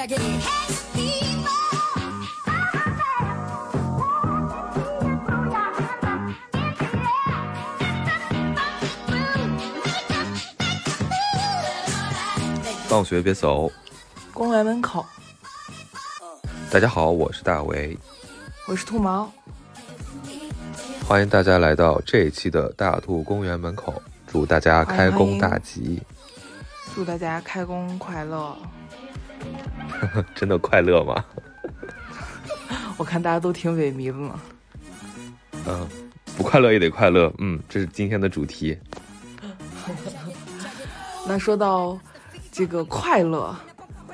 放学别走，公园门口。大家好，我是大为，我是兔毛，欢迎大家来到这一期的大兔公园门口，祝大家开工大吉，祝大家开工快乐。真的快乐吗？我看大家都挺萎靡的呢。嗯，不快乐也得快乐。嗯，这是今天的主题。那说到。这个快乐，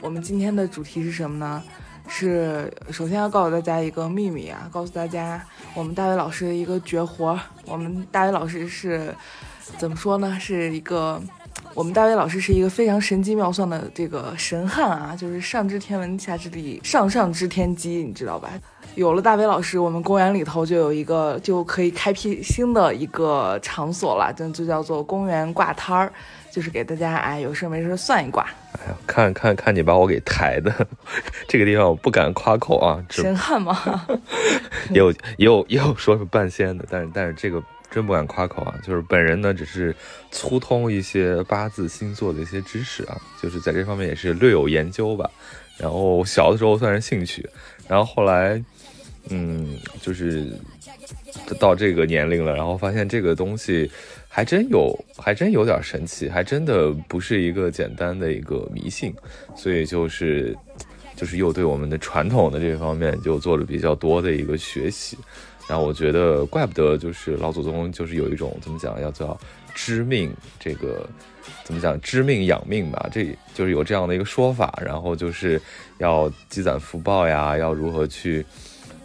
我们今天的主题是什么呢？是首先要告诉大家一个秘密啊，告诉大家我们大伟老师的一个绝活。我们大伟老师是怎么说呢？是一个我们大伟老师是一个非常神机妙算的这个神汉啊，就是上知天文下知地理，上上知天机，你知道吧？有了大伟老师，我们公园里头就有一个就可以开辟新的一个场所了，就就叫做公园挂摊儿。就是给大家哎，有事没事算一卦。哎呀，看看看你把我给抬的，这个地方我不敢夸口啊。神汉吗？也 有也有也有说是半仙的，但是但是这个真不敢夸口啊。就是本人呢，只是粗通一些八字星座的一些知识啊，就是在这方面也是略有研究吧。然后小的时候算是兴趣，然后后来嗯，就是到这个年龄了，然后发现这个东西。还真有，还真有点神奇，还真的不是一个简单的一个迷信，所以就是，就是又对我们的传统的这方面就做了比较多的一个学习，然后我觉得怪不得就是老祖宗就是有一种怎么讲，要叫知命这个怎么讲知命养命吧，这就是有这样的一个说法，然后就是要积攒福报呀，要如何去。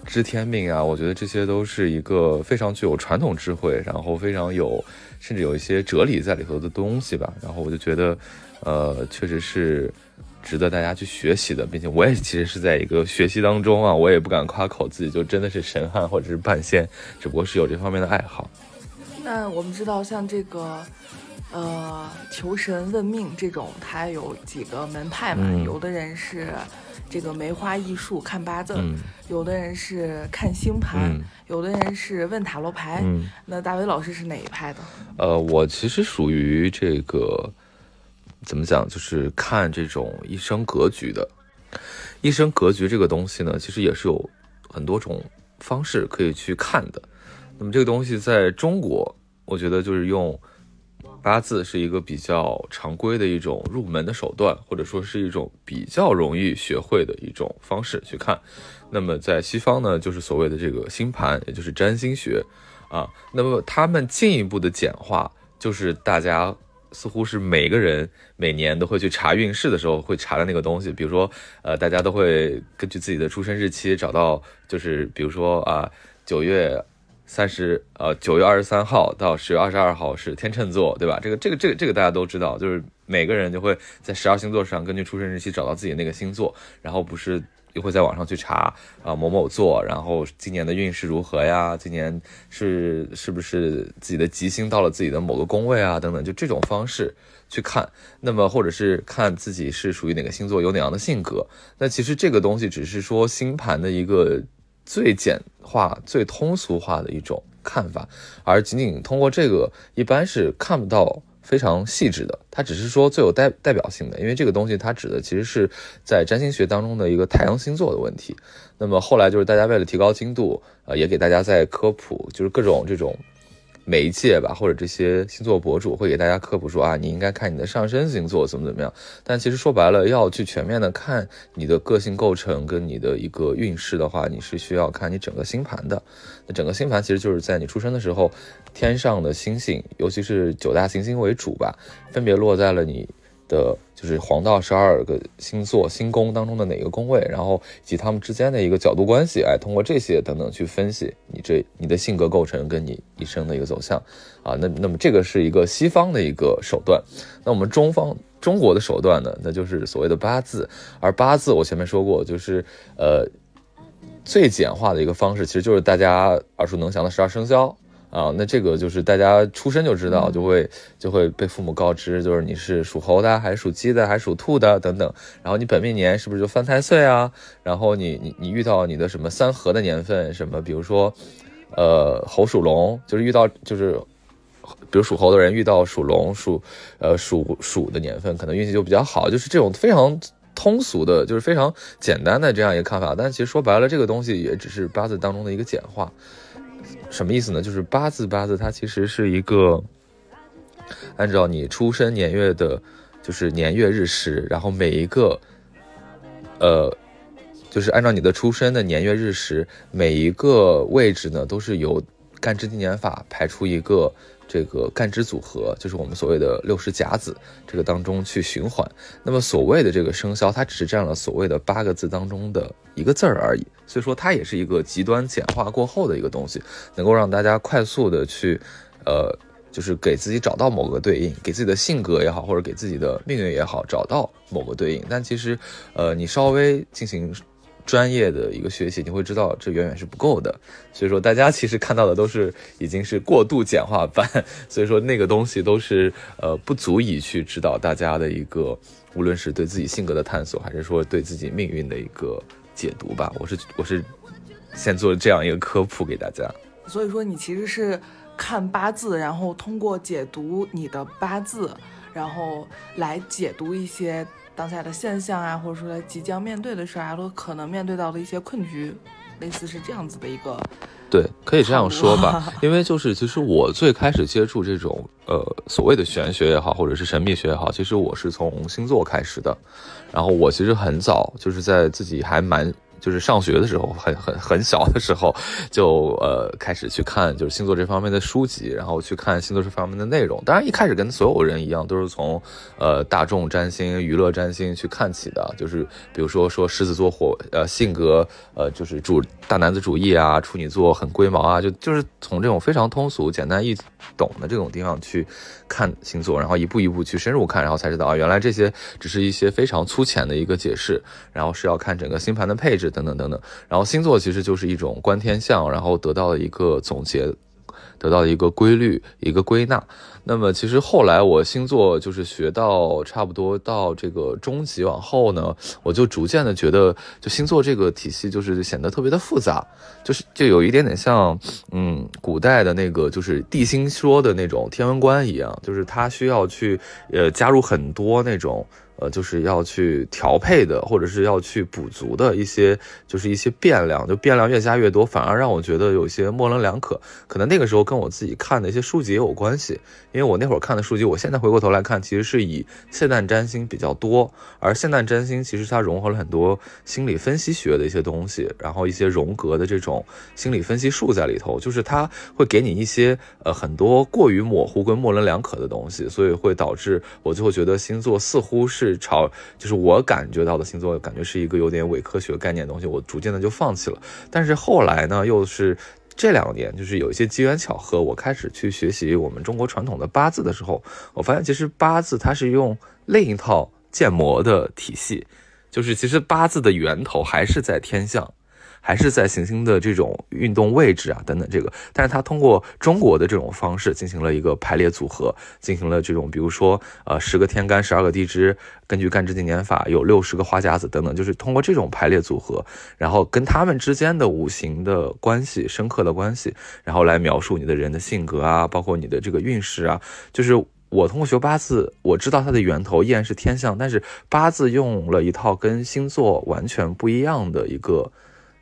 知天命啊，我觉得这些都是一个非常具有传统智慧，然后非常有，甚至有一些哲理在里头的东西吧。然后我就觉得，呃，确实是值得大家去学习的，并且我也其实是在一个学习当中啊，我也不敢夸口自己就真的是神汉或者是半仙，只不过是有这方面的爱好。那我们知道，像这个。呃，求神问命这种，它有几个门派嘛？有的人是这个梅花易数看八字，有的人是看星盘，有的人是问塔罗牌。那大伟老师是哪一派的？呃，我其实属于这个怎么讲，就是看这种一生格局的。一生格局这个东西呢，其实也是有很多种方式可以去看的。那么这个东西在中国，我觉得就是用。八字是一个比较常规的一种入门的手段，或者说是一种比较容易学会的一种方式去看。那么在西方呢，就是所谓的这个星盘，也就是占星学啊。那么他们进一步的简化，就是大家似乎是每个人每年都会去查运势的时候会查的那个东西。比如说，呃，大家都会根据自己的出生日期找到，就是比如说啊，九月。三十呃九月二十三号到十月二十二号是天秤座，对吧？这个这个这个这个大家都知道，就是每个人就会在十二星座上根据出生日期找到自己那个星座，然后不是会在网上去查啊某某座，然后今年的运势如何呀？今年是是不是自己的吉星到了自己的某个宫位啊？等等，就这种方式去看，那么或者是看自己是属于哪个星座，有哪样的性格。那其实这个东西只是说星盘的一个。最简化、最通俗化的一种看法，而仅仅通过这个，一般是看不到非常细致的。它只是说最有代代表性的，因为这个东西它指的其实是在占星学当中的一个太阳星座的问题。那么后来就是大家为了提高精度，呃，也给大家在科普，就是各种这种。媒介吧，或者这些星座博主会给大家科普说啊，你应该看你的上升星座怎么怎么样。但其实说白了，要去全面的看你的个性构成跟你的一个运势的话，你是需要看你整个星盘的。那整个星盘其实就是在你出生的时候，天上的星星，尤其是九大行星为主吧，分别落在了你。的就是黄道十二个星座星宫当中的哪个宫位，然后以及他们之间的一个角度关系，哎，通过这些等等去分析你这你的性格构成跟你一生的一个走向啊，那 那么这个是一个西方的一个手段，那我们中方中国的手段呢，那就是所谓的八字，而八字我前面说过，就是呃最简化的一个方式，其实就是大家耳熟能详的十二生肖。啊，那这个就是大家出生就知道，就会就会被父母告知，就是你是属猴的，还是属鸡的，还是属兔的等等。然后你本命年是不是就犯太岁啊？然后你你你遇到你的什么三合的年份，什么比如说，呃，猴属龙，就是遇到就是，比如属猴的人遇到属龙属呃属鼠的年份，可能运气就比较好。就是这种非常通俗的，就是非常简单的这样一个看法。但其实说白了，这个东西也只是八字当中的一个简化。什么意思呢？就是八字八字，它其实是一个按照你出生年月的，就是年月日时，然后每一个，呃，就是按照你的出生的年月日时，每一个位置呢，都是由干支纪年法排出一个。这个干支组合就是我们所谓的六十甲子，这个当中去循环。那么所谓的这个生肖，它只是占了所谓的八个字当中的一个字儿而已。所以说，它也是一个极端简化过后的一个东西，能够让大家快速的去，呃，就是给自己找到某个对应，给自己的性格也好，或者给自己的命运也好，找到某个对应。但其实，呃，你稍微进行。专业的一个学习，你会知道这远远是不够的。所以说，大家其实看到的都是已经是过度简化版，所以说那个东西都是呃不足以去指导大家的一个，无论是对自己性格的探索，还是说对自己命运的一个解读吧。我是我是先做这样一个科普给大家。所以说，你其实是看八字，然后通过解读你的八字，然后来解读一些。当下的现象啊，或者说即将面对的事儿，或可能面对到的一些困局，类似是这样子的一个，对，可以这样说吧。因为就是其实我最开始接触这种呃所谓的玄学也好，或者是神秘学也好，其实我是从星座开始的。然后我其实很早就是在自己还蛮。就是上学的时候，很很很小的时候，就呃开始去看就是星座这方面的书籍，然后去看星座这方面的内容。当然一开始跟所有人一样，都是从呃大众占星、娱乐占星去看起的。就是比如说说狮子座火呃性格呃就是主大男子主义啊，处女座很龟毛啊，就就是从这种非常通俗、简单易懂的这种地方去看星座，然后一步一步去深入看，然后才知道啊，原来这些只是一些非常粗浅的一个解释，然后是要看整个星盘的配置。等等等等，然后星座其实就是一种观天象，然后得到了一个总结，得到了一个规律，一个归纳。那么其实后来我星座就是学到差不多到这个中级往后呢，我就逐渐的觉得，就星座这个体系就是显得特别的复杂，就是就有一点点像，嗯，古代的那个就是地心说的那种天文观一样，就是它需要去呃加入很多那种。呃，就是要去调配的，或者是要去补足的一些，就是一些变量，就变量越加越多，反而让我觉得有些模棱两可。可能那个时候跟我自己看的一些书籍也有关系，因为我那会儿看的书籍，我现在回过头来看，其实是以现代占星比较多。而现代占星其实它融合了很多心理分析学的一些东西，然后一些荣格的这种心理分析术在里头，就是它会给你一些呃很多过于模糊跟模棱两可的东西，所以会导致我最后觉得星座似乎是。朝就是我感觉到的星座，感觉是一个有点伪科学概念的东西，我逐渐的就放弃了。但是后来呢，又是这两年，就是有一些机缘巧合，我开始去学习我们中国传统的八字的时候，我发现其实八字它是用另一套建模的体系，就是其实八字的源头还是在天象。还是在行星的这种运动位置啊等等这个，但是它通过中国的这种方式进行了一个排列组合，进行了这种比如说呃十个天干十二个地支，根据干支纪年法有六十个花甲子等等，就是通过这种排列组合，然后跟他们之间的五行的关系深刻的关系，然后来描述你的人的性格啊，包括你的这个运势啊，就是我通过学八字，我知道它的源头依然是天象，但是八字用了一套跟星座完全不一样的一个。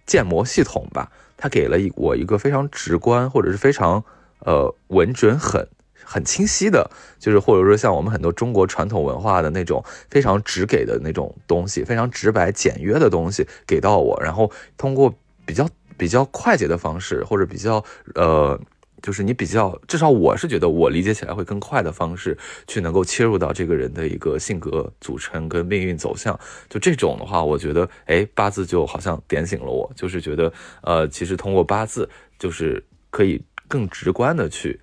建模系统吧，它给了我一个非常直观，或者是非常呃稳准很很清晰的，就是或者说像我们很多中国传统文化的那种非常直给的那种东西，非常直白简约的东西给到我，然后通过比较比较快捷的方式，或者比较呃。就是你比较，至少我是觉得我理解起来会更快的方式，去能够切入到这个人的一个性格组成跟命运走向。就这种的话，我觉得，哎，八字就好像点醒了我，就是觉得，呃，其实通过八字，就是可以更直观的去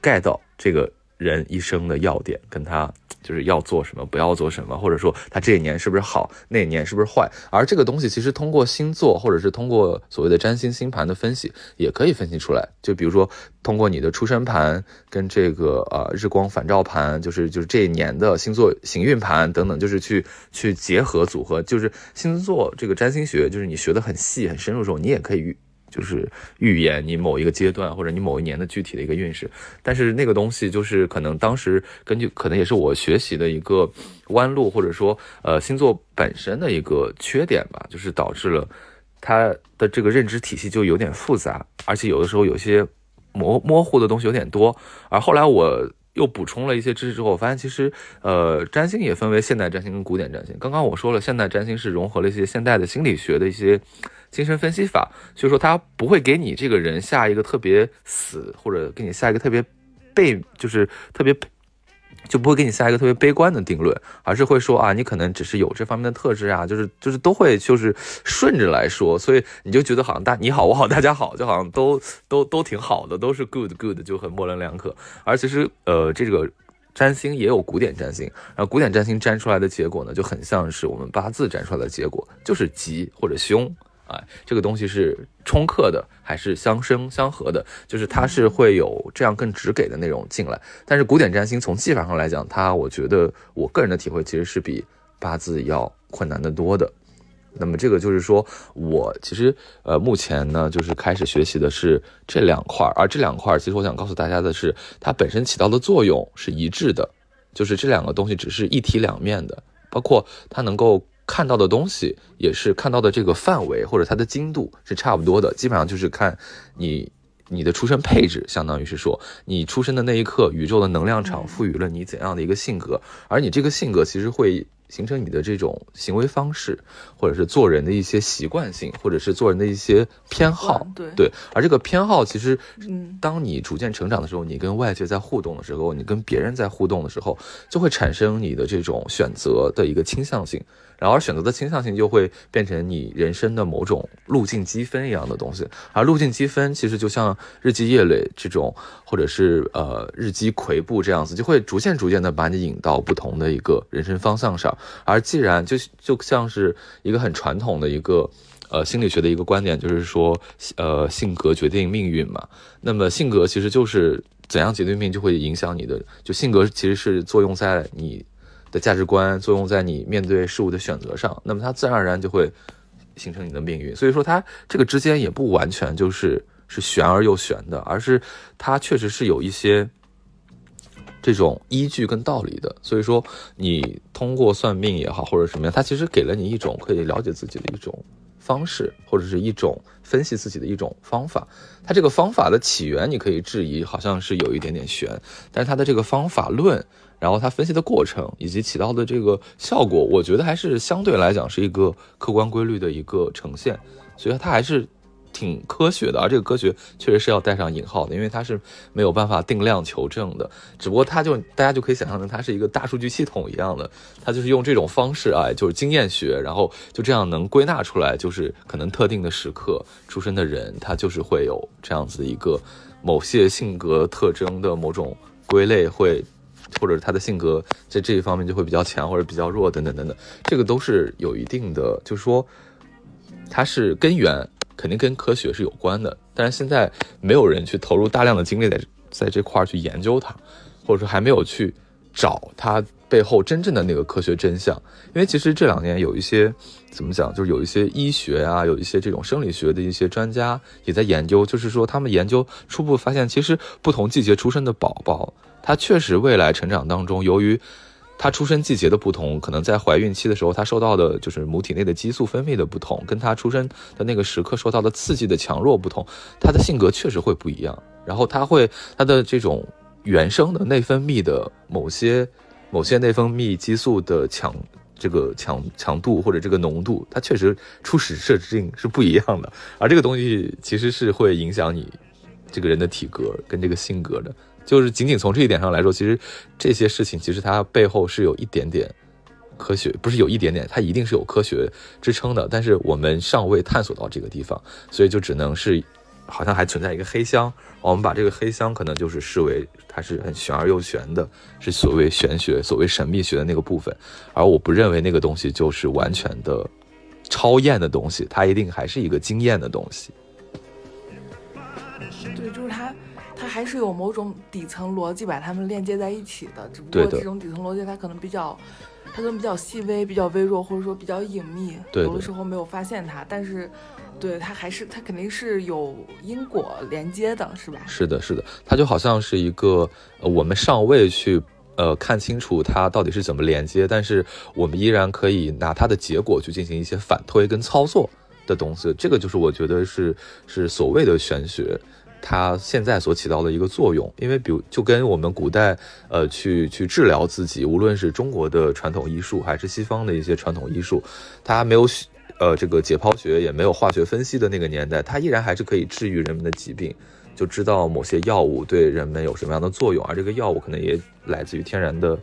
盖到这个人一生的要点，跟他 就是要做什么，不要做什么，或者说他这一年是不是好，那一年是不是坏。而这个东西其实通过星座，或者是通过所谓的占星星盘的分析，也可以分析出来。就比如说通过你的出生盘跟这个呃日光反照盘，就是就是这一年的星座行运盘等等，就是去去结合组合。就是星座这个占星学，就是你学的很细很深入的时候，你也可以。就是预言你某一个阶段或者你某一年的具体的一个运势，但是那个东西就是可能当时根据可能也是我学习的一个弯路，或者说呃星座本身的一个缺点吧，就是导致了它的这个认知体系就有点复杂，而且有的时候有些模模糊的东西有点多。而后来我又补充了一些知识之后，我发现其实呃占星也分为现代占星跟古典占星。刚刚我说了，现代占星是融合了一些现代的心理学的一些。精神分析法，所以说他不会给你这个人下一个特别死，或者给你下一个特别悲，就是特别就不会给你下一个特别悲观的定论，而是会说啊，你可能只是有这方面的特质啊，就是就是都会就是顺着来说，所以你就觉得好像大你好我好大家好，就好像都都都挺好的，都是 good good，就很模棱两可。而其实呃，这个占星也有古典占星，然后古典占星占出来的结果呢，就很像是我们八字占出来的结果，就是吉或者凶。哎，这个东西是冲克的还是相生相合的？就是它是会有这样更直给的内容进来。但是古典占星从技法上来讲，它我觉得我个人的体会其实是比八字要困难的多的。那么这个就是说我其实呃目前呢就是开始学习的是这两块，而这两块其实我想告诉大家的是，它本身起到的作用是一致的，就是这两个东西只是一体两面的，包括它能够。看到的东西也是看到的这个范围或者它的精度是差不多的，基本上就是看你你的出生配置，相当于是说你出生的那一刻，宇宙的能量场赋予了你怎样的一个性格，而你这个性格其实会。形成你的这种行为方式，或者是做人的一些习惯性，或者是做人的一些偏好，对对。而这个偏好其实，嗯，当你逐渐成长的时候，你跟外界在互动的时候，你跟别人在互动的时候，就会产生你的这种选择的一个倾向性，然后选择的倾向性就会变成你人生的某种路径积分一样的东西。而路径积分其实就像日积月累这种，或者是呃日积跬步这样子，就会逐渐逐渐的把你引到不同的一个人生方向上。而既然就就像是一个很传统的一个呃心理学的一个观点，就是说呃性格决定命运嘛。那么性格其实就是怎样决定命，就会影响你的。就性格其实是作用在你的价值观，作用在你面对事物的选择上。那么它自然而然就会形成你的命运。所以说它这个之间也不完全就是是玄而又玄的，而是它确实是有一些。这种依据跟道理的，所以说你通过算命也好，或者什么样，它其实给了你一种可以了解自己的一种方式，或者是一种分析自己的一种方法。它这个方法的起源，你可以质疑，好像是有一点点悬，但是它的这个方法论，然后它分析的过程以及起到的这个效果，我觉得还是相对来讲是一个客观规律的一个呈现，所以它还是。挺科学的，而这个科学确实是要带上引号的，因为它是没有办法定量求证的。只不过它就大家就可以想象成它是一个大数据系统一样的，它就是用这种方式啊，就是经验学，然后就这样能归纳出来，就是可能特定的时刻出生的人，他就是会有这样子一个某些性格特征的某种归类，会或者他的性格在这一方面就会比较强或者比较弱等等等等，这个都是有一定的，就是说它是根源。肯定跟科学是有关的，但是现在没有人去投入大量的精力在在这块儿去研究它，或者说还没有去找它背后真正的那个科学真相。因为其实这两年有一些怎么讲，就是有一些医学啊，有一些这种生理学的一些专家也在研究，就是说他们研究初步发现，其实不同季节出生的宝宝，他确实未来成长当中，由于他出生季节的不同，可能在怀孕期的时候，他受到的就是母体内的激素分泌的不同，跟他出生的那个时刻受到的刺激的强弱不同，他的性格确实会不一样。然后他会他的这种原生的内分泌的某些某些内分泌激素的强这个强强度或者这个浓度，它确实初始设定是不一样的。而这个东西其实是会影响你这个人的体格跟这个性格的。就是仅仅从这一点上来说，其实这些事情其实它背后是有一点点科学，不是有一点点，它一定是有科学支撑的。但是我们尚未探索到这个地方，所以就只能是好像还存在一个黑箱，我们把这个黑箱可能就是视为它是很玄而又玄的，是所谓玄学、所谓神秘学的那个部分。而我不认为那个东西就是完全的超验的东西，它一定还是一个经验的东西。对，就是它，它还是有某种底层逻辑把它们链接在一起的，只不过这种底层逻辑它可能比较。它可能比较细微、比较微弱，或者说比较隐秘，有的时候没有发现它，但是，对它还是它肯定是有因果连接的，是吧？是的，是的，它就好像是一个我们尚未去呃看清楚它到底是怎么连接，但是我们依然可以拿它的结果去进行一些反推跟操作的东西，这个就是我觉得是是所谓的玄学。它现在所起到的一个作用，因为比如就跟我们古代，呃，去去治疗自己，无论是中国的传统医术，还是西方的一些传统医术，它没有，呃，这个解剖学也没有化学分析的那个年代，它依然还是可以治愈人们的疾病，就知道某些药物对人们有什么样的作用，而这个药物可能也来自于天然的，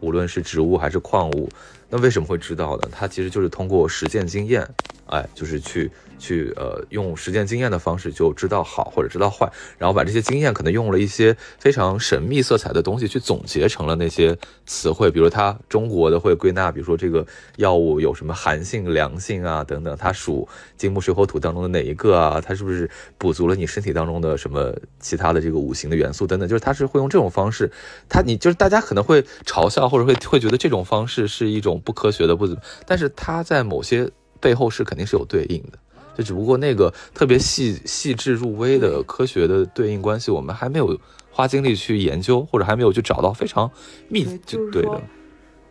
无论是植物还是矿物，那为什么会知道呢？它其实就是通过实践经验，哎，就是去。去呃用实践经验的方式就知道好或者知道坏，然后把这些经验可能用了一些非常神秘色彩的东西去总结成了那些词汇，比如它中国的会归纳，比如说这个药物有什么寒性、凉性啊等等，它属金木水火土当中的哪一个啊？它是不是补足了你身体当中的什么其他的这个五行的元素等等？就是它是会用这种方式，它你就是大家可能会嘲笑或者会会觉得这种方式是一种不科学的不怎么，但是它在某些背后是肯定是有对应的。就只不过那个特别细细致入微的科学的对应关系，我们还没有花精力去研究，或者还没有去找到非常密就对的。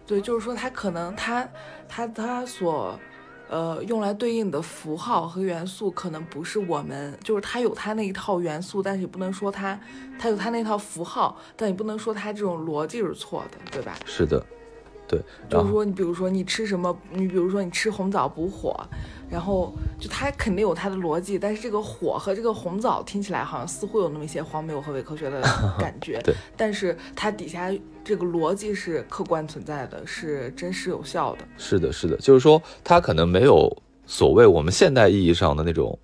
对，就是说它可能它它它所呃用来对应的符号和元素，可能不是我们，就是它有它那一套元素，但是也不能说它它有它那套符号，但也不能说它这种逻辑是错的，对吧？是的，对。就是说你比如说你吃什么，你比如说你吃红枣补火。然后就它肯定有它的逻辑，但是这个火和这个红枣听起来好像似乎有那么一些荒谬和伪科学的 感觉。对，但是它底下这个逻辑是客观存在的，是真实有效的。是的，是的，就是说它可能没有所谓我们现代意义上的那种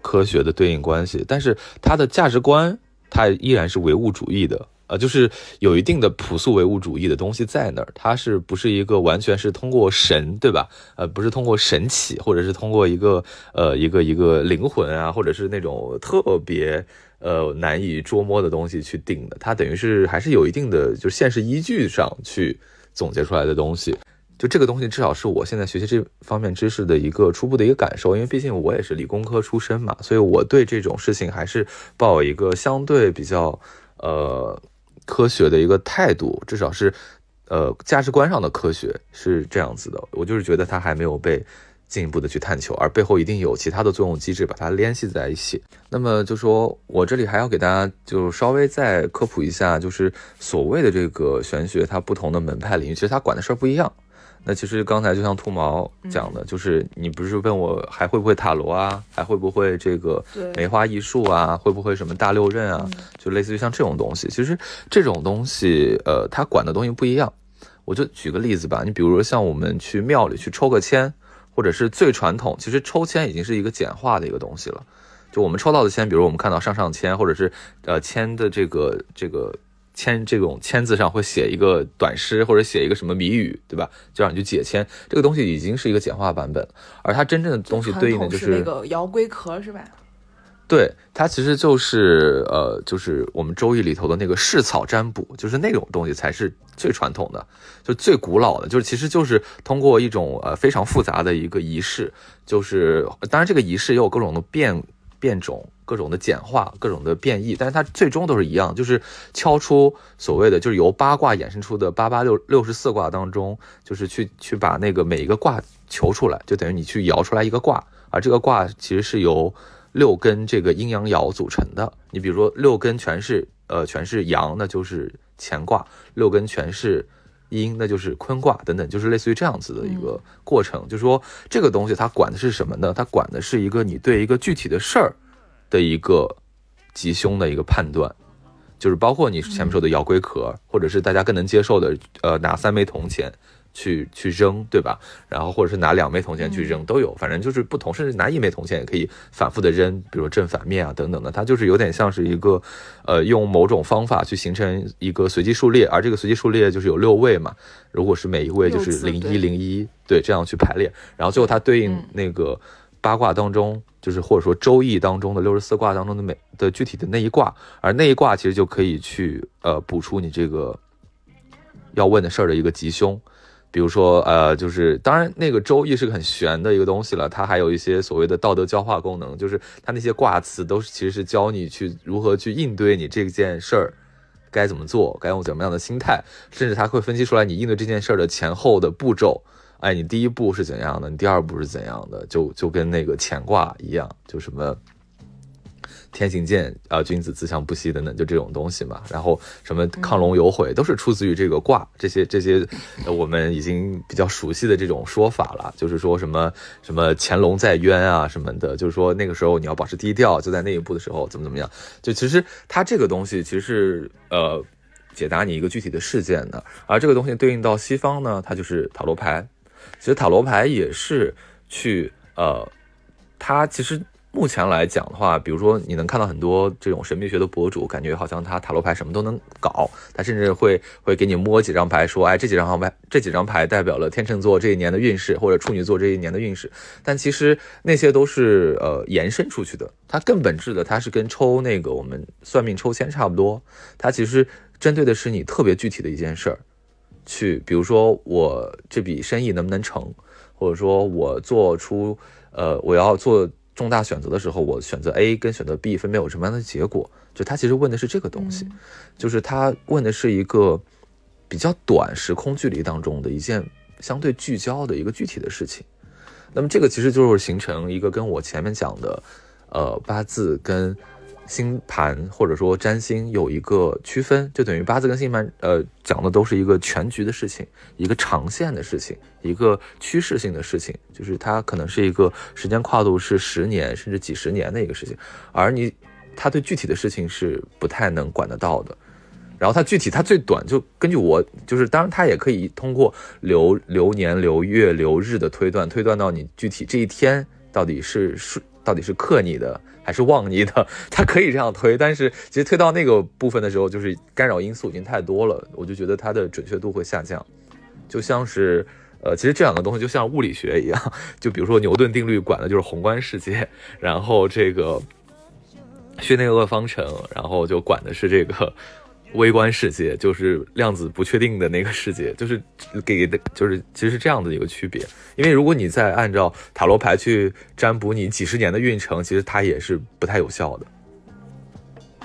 科学的对应关系，但是它的价值观它依然是唯物主义的。呃，就是有一定的朴素唯物主义的东西在那儿，它是不是一个完全是通过神，对吧？呃，不是通过神起，或者是通过一个呃一个一个灵魂啊，或者是那种特别呃难以捉摸的东西去定的，它等于是还是有一定的就是现实依据上去总结出来的东西。就这个东西，至少是我现在学习这方面知识的一个初步的一个感受，因为毕竟我也是理工科出身嘛，所以我对这种事情还是抱有一个相对比较呃。科学的一个态度，至少是，呃，价值观上的科学是这样子的。我就是觉得它还没有被进一步的去探求，而背后一定有其他的作用机制把它联系在一起。那么就说我这里还要给大家就稍微再科普一下，就是所谓的这个玄学，它不同的门派领域，其实它管的事儿不一样。那其实刚才就像兔毛讲的，就是你不是问我还会不会塔罗啊，还会不会这个梅花易数啊，会不会什么大六壬啊，就类似于像这种东西。其实这种东西，呃，它管的东西不一样。我就举个例子吧，你比如说像我们去庙里去抽个签，或者是最传统，其实抽签已经是一个简化的一个东西了。就我们抽到的签，比如我们看到上上签，或者是呃签的这个这个。签这种签字上会写一个短诗或者写一个什么谜语，对吧？就让你去解签。这个东西已经是一个简化版本，而它真正的东西对应的就是那个摇龟壳，是吧？对，它其实就是呃，就是我们周易里头的那个试草占卜，就是那种东西才是最传统的，就最古老的，就是其实就是通过一种呃非常复杂的一个仪式，就是当然这个仪式也有各种的变变种。各种的简化，各种的变异，但是它最终都是一样，就是敲出所谓的，就是由八卦衍生出的八八六六十四卦当中，就是去去把那个每一个卦求出来，就等于你去摇出来一个卦，而这个卦其实是由六根这个阴阳爻组成的。你比如说六根全是呃全是阳，那就是乾卦；六根全是阴，那就是坤卦等等，就是类似于这样子的一个过程。就是说这个东西它管的是什么呢？它管的是一个你对一个具体的事儿。的一个吉凶的一个判断，就是包括你前面说的摇龟壳，或者是大家更能接受的，呃，拿三枚铜钱去去扔，对吧？然后或者是拿两枚铜钱去扔都有，反正就是不同，甚至拿一枚铜钱也可以反复的扔，比如正反面啊等等的，它就是有点像是一个，呃，用某种方法去形成一个随机数列，而这个随机数列就是有六位嘛，如果是每一位就是零一零一，对，这样去排列，然后最后它对应那个八卦当中，就是或者说周易当中的六十四卦当中的每的具体的那一卦，而那一卦其实就可以去呃补出你这个要问的事儿的一个吉凶。比如说，呃，就是当然，那个周易是个很玄的一个东西了，它还有一些所谓的道德教化功能，就是它那些卦辞都是其实是教你去如何去应对你这件事儿该怎么做，该用怎么样的心态，甚至它会分析出来你应对这件事儿的前后的步骤。哎，你第一步是怎样的？你第二步是怎样的？就就跟那个乾卦一样，就什么。天行健啊，君子自强不息等等，就这种东西嘛。然后什么亢龙有悔，都是出自于这个卦，这些这些，我们已经比较熟悉的这种说法了。就是说什么什么潜龙在渊啊什么的，就是说那个时候你要保持低调，就在那一步的时候怎么怎么样。就其实它这个东西其实是呃解答你一个具体的事件的，而这个东西对应到西方呢，它就是塔罗牌。其实塔罗牌也是去呃，它其实。目前来讲的话，比如说你能看到很多这种神秘学的博主，感觉好像他塔罗牌什么都能搞，他甚至会会给你摸几张牌，说，哎，这几张牌这几张牌代表了天秤座这一年的运势，或者处女座这一年的运势。但其实那些都是呃延伸出去的，它更本质的，它是跟抽那个我们算命抽签差不多，它其实针对的是你特别具体的一件事儿，去比如说我这笔生意能不能成，或者说我做出呃我要做。重大选择的时候，我选择 A 跟选择 B 分别有什么样的结果？就他其实问的是这个东西，就是他问的是一个比较短时空距离当中的一件相对聚焦的一个具体的事情。那么这个其实就是形成一个跟我前面讲的，呃，八字跟。星盘或者说占星有一个区分，就等于八字跟星盘，呃，讲的都是一个全局的事情，一个长线的事情，一个趋势性的事情，就是它可能是一个时间跨度是十年甚至几十年的一个事情，而你，他对具体的事情是不太能管得到的。然后它具体，它最短就根据我，就是当然它也可以通过流流年、流月、流日的推断，推断到你具体这一天到底是是到底是克你的。还是旺你的，它可以这样推，但是其实推到那个部分的时候，就是干扰因素已经太多了，我就觉得它的准确度会下降。就像是，呃，其实这两个东西就像物理学一样，就比如说牛顿定律管的就是宏观世界，然后这个薛定谔方程，然后就管的是这个。微观世界就是量子不确定的那个世界，就是给的，就是其实是这样的一个区别。因为如果你再按照塔罗牌去占卜你几十年的运程，其实它也是不太有效的。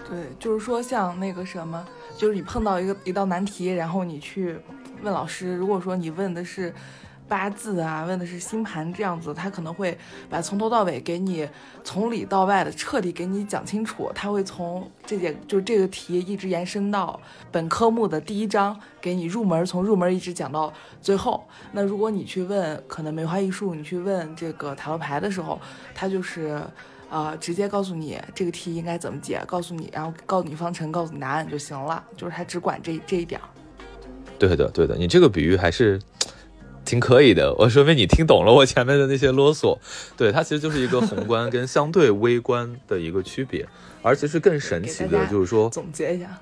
对，就是说像那个什么，就是你碰到一个一道难题，然后你去问老师，如果说你问的是。八字啊，问的是星盘这样子，他可能会把从头到尾给你从里到外的彻底给你讲清楚。他会从这节就是这个题一直延伸到本科目的第一章，给你入门，从入门一直讲到最后。那如果你去问可能梅花易数，你去问这个塔罗牌的时候，他就是呃直接告诉你这个题应该怎么解，告诉你，然后告诉你方程，告诉你答案就行了。就是他只管这这一点儿。对的，对的，你这个比喻还是。挺可以的，我说明你听懂了我前面的那些啰嗦。对，它其实就是一个宏观跟相对微观的一个区别，而其实更神奇的就是说，总结一下，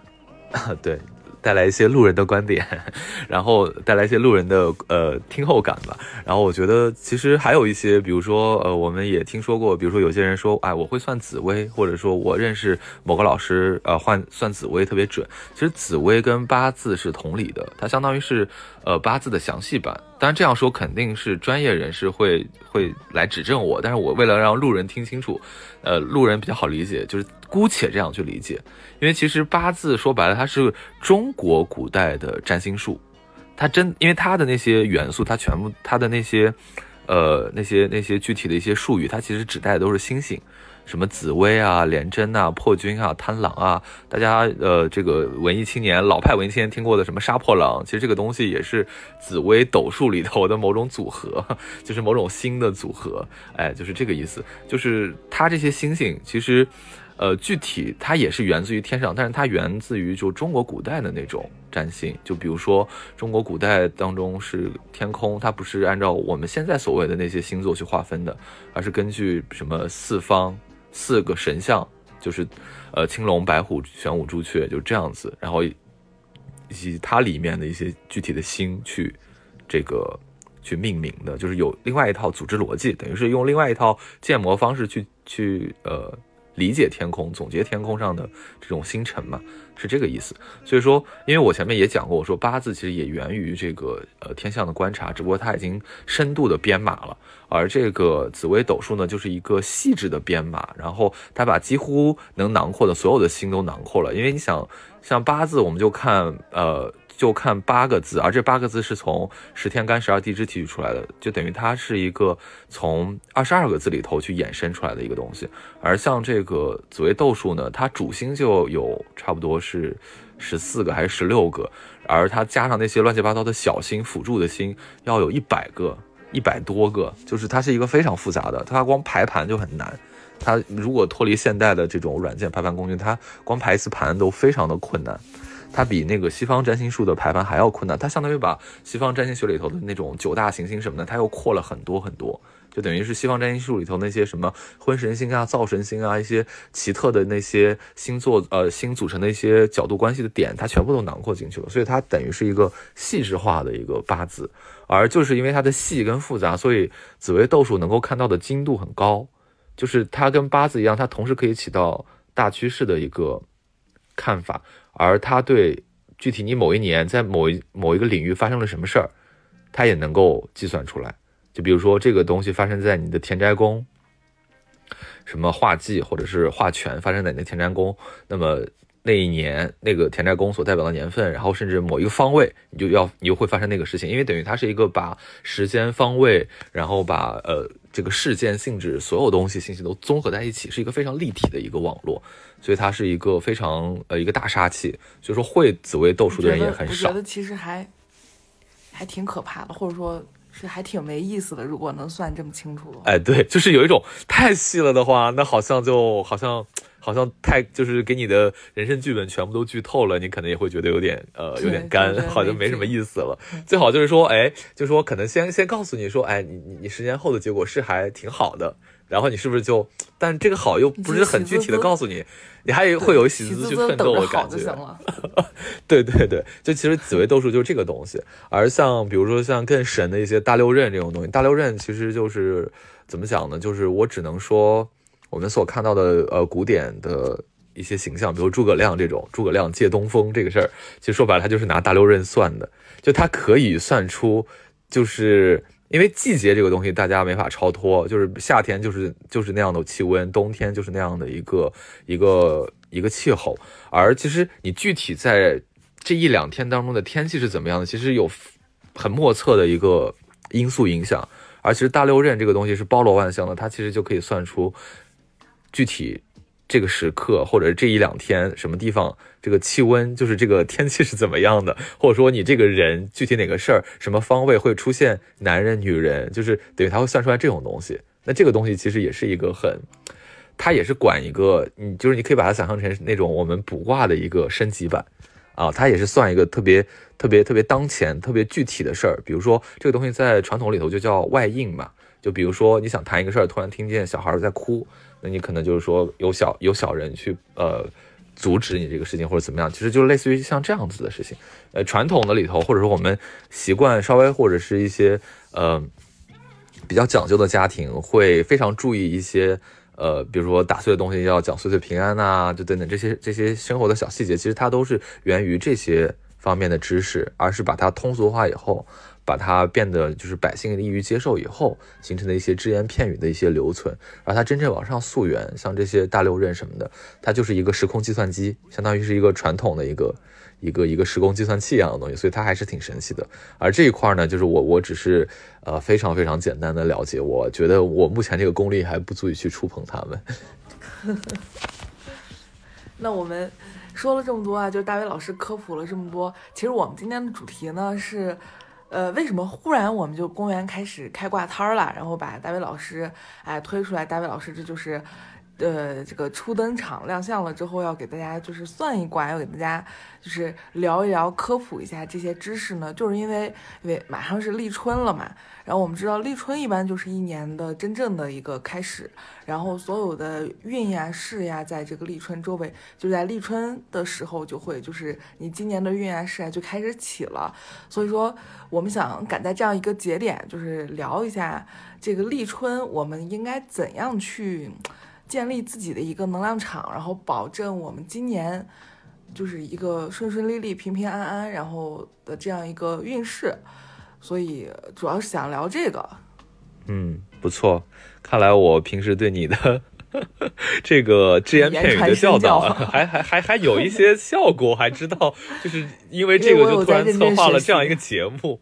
啊，对。带来一些路人的观点，然后带来一些路人的呃听后感吧。然后我觉得其实还有一些，比如说呃，我们也听说过，比如说有些人说，哎，我会算紫薇，或者说我认识某个老师，呃，换算紫薇特别准。其实紫薇跟八字是同理的，它相当于是呃八字的详细版。当然这样说肯定是专业人士会会来指正我，但是我为了让路人听清楚，呃，路人比较好理解，就是姑且这样去理解。因为其实八字说白了，它是中国古代的占星术，它真因为它的那些元素，它全部它的那些，呃那些那些具体的一些术语，它其实指代的都是星星，什么紫薇啊、廉贞啊、破军啊、贪狼啊，大家呃这个文艺青年、老派文艺青年听过的什么杀破狼，其实这个东西也是紫薇斗数里头的某种组合，就是某种星的组合，哎，就是这个意思，就是它这些星星其实。呃，具体它也是源自于天上，但是它源自于就中国古代的那种占星。就比如说中国古代当中是天空，它不是按照我们现在所谓的那些星座去划分的，而是根据什么四方四个神像，就是呃青龙、白虎、玄武、朱雀，就这样子，然后以及它里面的一些具体的星去这个去命名的，就是有另外一套组织逻辑，等于是用另外一套建模方式去去呃。理解天空，总结天空上的这种星辰嘛，是这个意思。所以说，因为我前面也讲过，我说八字其实也源于这个呃天象的观察，只不过它已经深度的编码了，而这个紫微斗数呢，就是一个细致的编码，然后它把几乎能囊括的所有的星都囊括了。因为你想，像八字，我们就看呃。就看八个字，而这八个字是从十天干十二地支提取出来的，就等于它是一个从二十二个字里头去衍生出来的一个东西。而像这个紫微斗数呢，它主星就有差不多是十四个还是十六个，而它加上那些乱七八糟的小星辅助的星，要有一百个、一百多个，就是它是一个非常复杂的，它光排盘就很难。它如果脱离现代的这种软件排盘工具，它光排一次盘都非常的困难。它比那个西方占星术的排盘还要困难，它相当于把西方占星学里头的那种九大行星什么的，它又扩了很多很多，就等于是西方占星术里头那些什么婚神星啊、灶神星啊一些奇特的那些星座呃星组成的一些角度关系的点，它全部都囊括进去了，所以它等于是一个细致化的一个八字，而就是因为它的细跟复杂，所以紫微斗数能够看到的精度很高，就是它跟八字一样，它同时可以起到大趋势的一个看法。而他对具体你某一年在某一某一个领域发生了什么事儿，他也能够计算出来。就比如说这个东西发生在你的田宅宫，什么化忌或者是化权发生在你的田宅宫，那么那一年那个田宅宫所代表的年份，然后甚至某一个方位，你就要你就会发生那个事情，因为等于它是一个把时间方位，然后把呃这个事件性质所有东西信息都综合在一起，是一个非常立体的一个网络。所以它是一个非常呃一个大杀器，所以说会紫薇斗数的人也很少。我觉得其实还还挺可怕的，或者说是还挺没意思的。如果能算这么清楚，哎，对，就是有一种太细了的话，那好像就好像好像太就是给你的人生剧本全部都剧透了，你可能也会觉得有点呃有点干，好像没什么意思了。最好就是说，哎，就说可能先先告诉你说，哎，你你你十年后的结果是还挺好的。然后你是不是就？但这个好又不是很具体的告诉你，你还会有喜滋滋去奋斗的感觉。对对对，就其实紫薇斗数就是这个东西。而像比如说像更神的一些大六壬这种东西，大六壬其实就是怎么讲呢？就是我只能说我们所看到的呃古典的一些形象，比如诸葛亮这种，诸葛亮借东风这个事儿，其实说白了他就是拿大六壬算的，就他可以算出就是。因为季节这个东西，大家没法超脱，就是夏天就是就是那样的气温，冬天就是那样的一个一个一个气候。而其实你具体在这一两天当中的天气是怎么样的，其实有很莫测的一个因素影响。而其实大六壬这个东西是包罗万象的，它其实就可以算出具体。这个时刻，或者这一两天，什么地方这个气温，就是这个天气是怎么样的，或者说你这个人具体哪个事儿，什么方位会出现男人、女人，就是等于他会算出来这种东西。那这个东西其实也是一个很，它也是管一个，你就是你可以把它想象成那种我们卜卦的一个升级版啊，它也是算一个特别特别特别当前、特别具体的事儿。比如说这个东西在传统里头就叫外应嘛，就比如说你想谈一个事儿，突然听见小孩在哭。那你可能就是说有小有小人去呃阻止你这个事情或者怎么样，其实就类似于像这样子的事情。呃，传统的里头或者说我们习惯稍微或者是一些呃比较讲究的家庭会非常注意一些呃，比如说打碎的东西要讲岁岁平安呐，就等等这些这些生活的小细节，其实它都是源于这些方面的知识，而是把它通俗化以后。把它变得就是百姓易于接受以后形成的一些只言片语的一些留存，而它真正往上溯源，像这些大六壬什么的，它就是一个时空计算机，相当于是一个传统的一个一个一个时空计算器一样的东西，所以它还是挺神奇的。而这一块呢，就是我我只是呃非常非常简单的了解，我觉得我目前这个功力还不足以去触碰他们。那我们说了这么多啊，就是大伟老师科普了这么多，其实我们今天的主题呢是。呃，为什么忽然我们就公园开始开挂摊儿了？然后把大卫老师哎推出来，大卫老师这就是呃，这个初登场亮相了之后，要给大家就是算一卦，要给大家就是聊一聊、科普一下这些知识呢？就是因为因为马上是立春了嘛，然后我们知道立春一般就是一年的真正的一个开始，然后所有的运呀、势呀，在这个立春周围，就在立春的时候就会就是你今年的运呀、势啊就开始起了，所以说我们想赶在这样一个节点，就是聊一下这个立春，我们应该怎样去。建立自己的一个能量场，然后保证我们今年就是一个顺顺利利、平平安安，然后的这样一个运势。所以主要是想聊这个。嗯，不错，看来我平时对你的 这个只言片语的教导 还还还还有一些效果，还知道就是因为这个就突然策划了这样一个节目。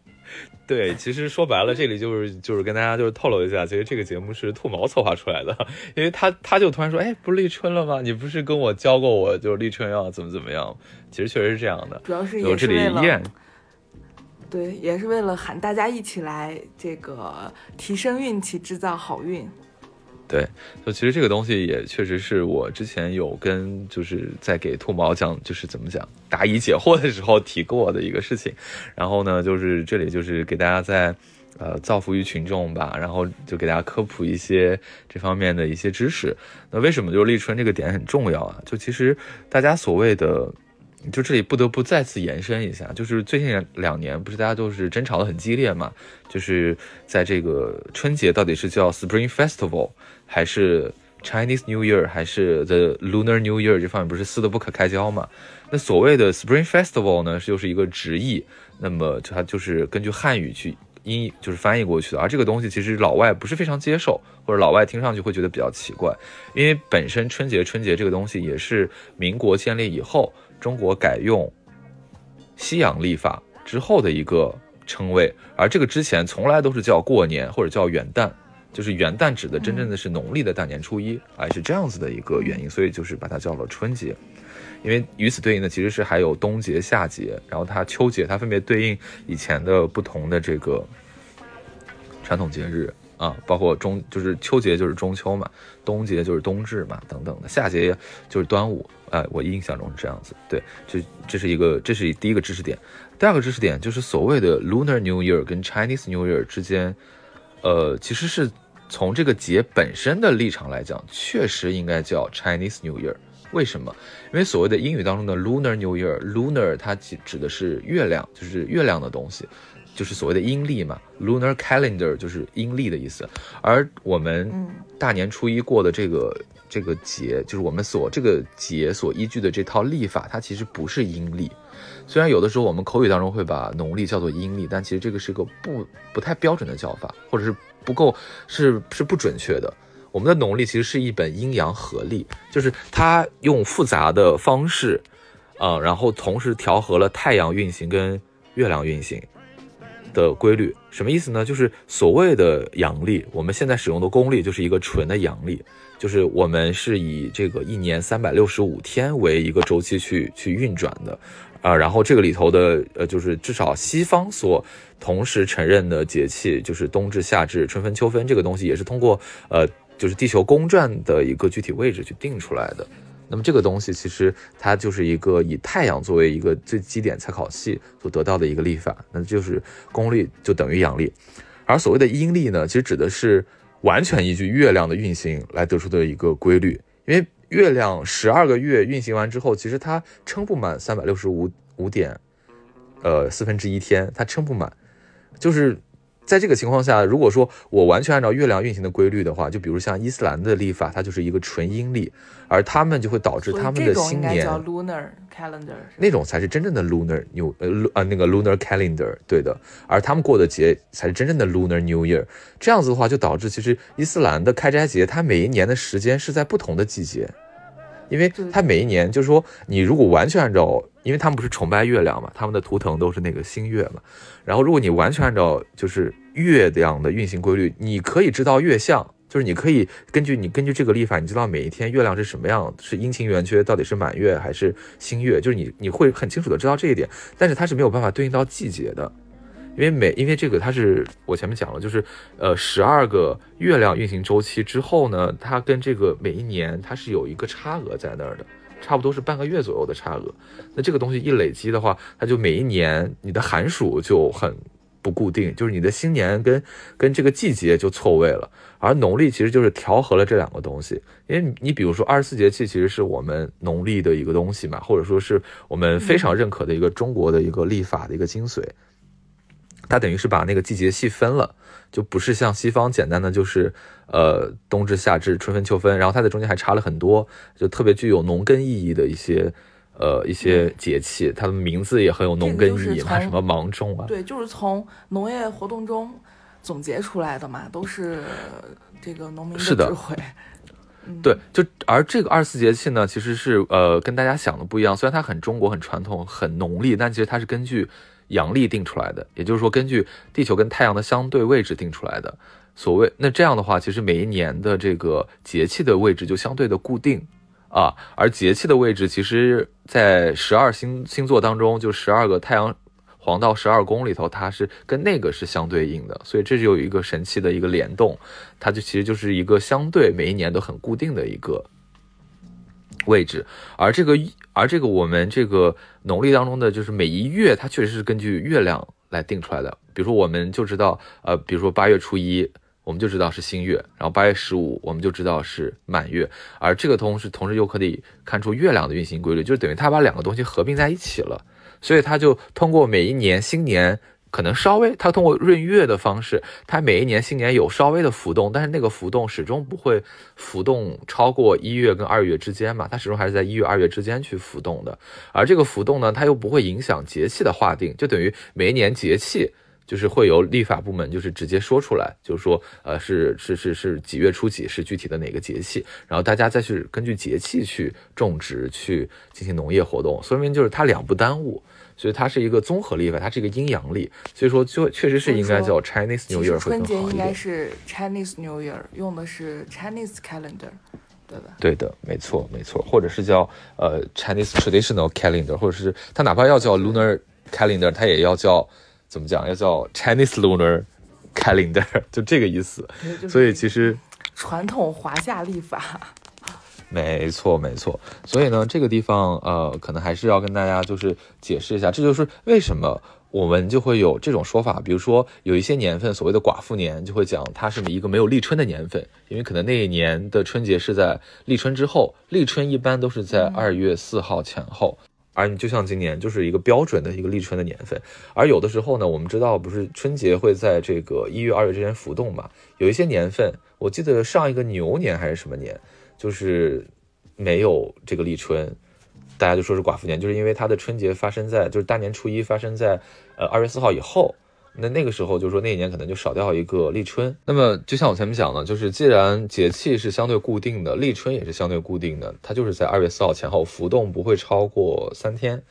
对，其实说白了，这里就是就是跟大家就是透露一下，其实这个节目是兔毛策划出来的，因为他他就突然说，哎，不是立春了吗？你不是跟我教过我，就是立春要怎么怎么样？其实确实是这样的，主要是有这里验。对，也是为了喊大家一起来这个提升运气，制造好运。对，就其实这个东西也确实是我之前有跟就是在给兔毛讲，就是怎么讲答疑解惑的时候提过的一个事情。然后呢，就是这里就是给大家在呃造福于群众吧，然后就给大家科普一些这方面的一些知识。那为什么就是立春这个点很重要啊？就其实大家所谓的。就这里不得不再次延伸一下，就是最近两年不是大家都是争吵的很激烈嘛？就是在这个春节到底是叫 Spring Festival 还是 Chinese New Year 还是 The Lunar New Year 这方面不是撕得不可开交嘛？那所谓的 Spring Festival 呢，就是一个直译，那么它就是根据汉语去音就是翻译过去的，而这个东西其实老外不是非常接受，或者老外听上去会觉得比较奇怪，因为本身春节春节这个东西也是民国建立以后。中国改用西洋历法之后的一个称谓，而这个之前从来都是叫过年或者叫元旦，就是元旦指的真正的是农历的大年初一，哎，是这样子的一个原因，所以就是把它叫了春节。因为与此对应的其实是还有冬节、夏节，然后它秋节，它分别对应以前的不同的这个传统节日。啊，包括中就是秋节就是中秋嘛，冬节就是冬至嘛，等等的，夏节就是端午。哎，我印象中是这样子。对，这这是一个，这是第一个知识点。第二个知识点就是所谓的 Lunar New Year 跟 Chinese New Year 之间，呃，其实是从这个节本身的立场来讲，确实应该叫 Chinese New Year。为什么？因为所谓的英语当中的 Lunar New Year，Lunar 它指指的是月亮，就是月亮的东西。就是所谓的阴历嘛，lunar calendar 就是阴历的意思。而我们大年初一过的这个这个节，就是我们所这个节所依据的这套历法，它其实不是阴历。虽然有的时候我们口语当中会把农历叫做阴历，但其实这个是个不不太标准的叫法，或者是不够是是不准确的。我们的农历其实是一本阴阳合历，就是它用复杂的方式，啊，然后同时调和了太阳运行跟月亮运行。的规律什么意思呢？就是所谓的阳历，我们现在使用的公历就是一个纯的阳历，就是我们是以这个一年三百六十五天为一个周期去去运转的，啊，然后这个里头的呃，就是至少西方所同时承认的节气，就是冬至、夏至、春分、秋分，这个东西也是通过呃，就是地球公转的一个具体位置去定出来的。那么这个东西其实它就是一个以太阳作为一个最基点参考系所得到的一个历法，那就是公历就等于阳历，而所谓的阴历呢，其实指的是完全依据月亮的运行来得出的一个规律，因为月亮十二个月运行完之后，其实它撑不满三百六十五五点，呃四分之一天，它撑不满，就是。在这个情况下，如果说我完全按照月亮运行的规律的话，就比如像伊斯兰的历法，它就是一个纯阴历，而他们就会导致他们的新年叫 lunar calendar，那种才是真正的 lunar new 呃呃那个 lunar calendar，对的，而他们过的节才是真正的 lunar new year。这样子的话，就导致其实伊斯兰的开斋节，它每一年的时间是在不同的季节。因为它每一年就是说，你如果完全按照，因为他们不是崇拜月亮嘛，他们的图腾都是那个星月嘛。然后如果你完全按照就是月亮的运行规律，你可以知道月相，就是你可以根据你根据这个历法，你知道每一天月亮是什么样，是阴晴圆缺，到底是满月还是新月，就是你你会很清楚的知道这一点。但是它是没有办法对应到季节的，因为每因为这个它是我前面讲了，就是呃十二个月亮运行周期之后呢，它跟这个每一年它是有一个差额在那儿的，差不多是半个月左右的差额。那这个东西一累积的话，它就每一年你的寒暑就很不固定，就是你的新年跟跟这个季节就错位了。而农历其实就是调和了这两个东西，因为你比如说二十四节气其实是我们农历的一个东西嘛，或者说是我们非常认可的一个中国的一个历法的一个精髓。它等于是把那个季节细分了，就不是像西方简单的就是呃冬至夏至春分秋分，然后它在中间还插了很多就特别具有农耕意义的一些呃一些节气，它的名字也很有农耕意义，它什么芒种啊，对，就是从农业活动中总结出来的嘛，都是这个农民的智慧。对，就而这个二十四节气呢，其实是呃跟大家想的不一样，虽然它很中国、很传统、很农历，但其实它是根据。阳历定出来的，也就是说，根据地球跟太阳的相对位置定出来的。所谓那这样的话，其实每一年的这个节气的位置就相对的固定啊。而节气的位置，其实在十二星星座当中，就十二个太阳黄道十二宫里头，它是跟那个是相对应的。所以这就有一个神奇的一个联动，它就其实就是一个相对每一年都很固定的一个位置。而这个。而这个我们这个农历当中的，就是每一月，它确实是根据月亮来定出来的。比如说，我们就知道，呃，比如说八月初一，我们就知道是新月，然后八月十五，我们就知道是满月。而这个同时，同时又可以看出月亮的运行规律，就是等于它把两个东西合并在一起了，所以它就通过每一年新年。可能稍微，它通过闰月的方式，它每一年新年有稍微的浮动，但是那个浮动始终不会浮动超过一月跟二月之间嘛，它始终还是在一月二月之间去浮动的。而这个浮动呢，它又不会影响节气的划定，就等于每一年节气就是会由立法部门就是直接说出来，就是说，呃，是是是是几月初几是具体的哪个节气，然后大家再去根据节气去种植去进行农业活动，说明就是它两不耽误。所以它是一个综合历法，它是一个阴阳历，所以说就确实是应该叫 Chinese New Year 春节应该是 Chinese New Year，用的是 Chinese calendar，对吧？对的，没错没错，或者是叫呃 Chinese Traditional Calendar，或者是它哪怕要叫 Lunar Calendar，它也要叫怎么讲？要叫 Chinese Lunar Calendar，就这个意思。所以其实传统华夏历法。没错，没错。所以呢，这个地方呃，可能还是要跟大家就是解释一下，这就是为什么我们就会有这种说法。比如说，有一些年份，所谓的寡妇年，就会讲它是一个没有立春的年份，因为可能那一年的春节是在立春之后，立春一般都是在二月四号前后。而你就像今年就是一个标准的一个立春的年份。而有的时候呢，我们知道不是春节会在这个一月、二月之间浮动嘛？有一些年份，我记得上一个牛年还是什么年？就是没有这个立春，大家就说是寡妇年，就是因为它的春节发生在就是大年初一发生在呃二月四号以后，那那个时候就是说那一年可能就少掉一个立春。那么就像我前面讲的，就是既然节气是相对固定的，立春也是相对固定的，它就是在二月四号前后浮动不会超过三天。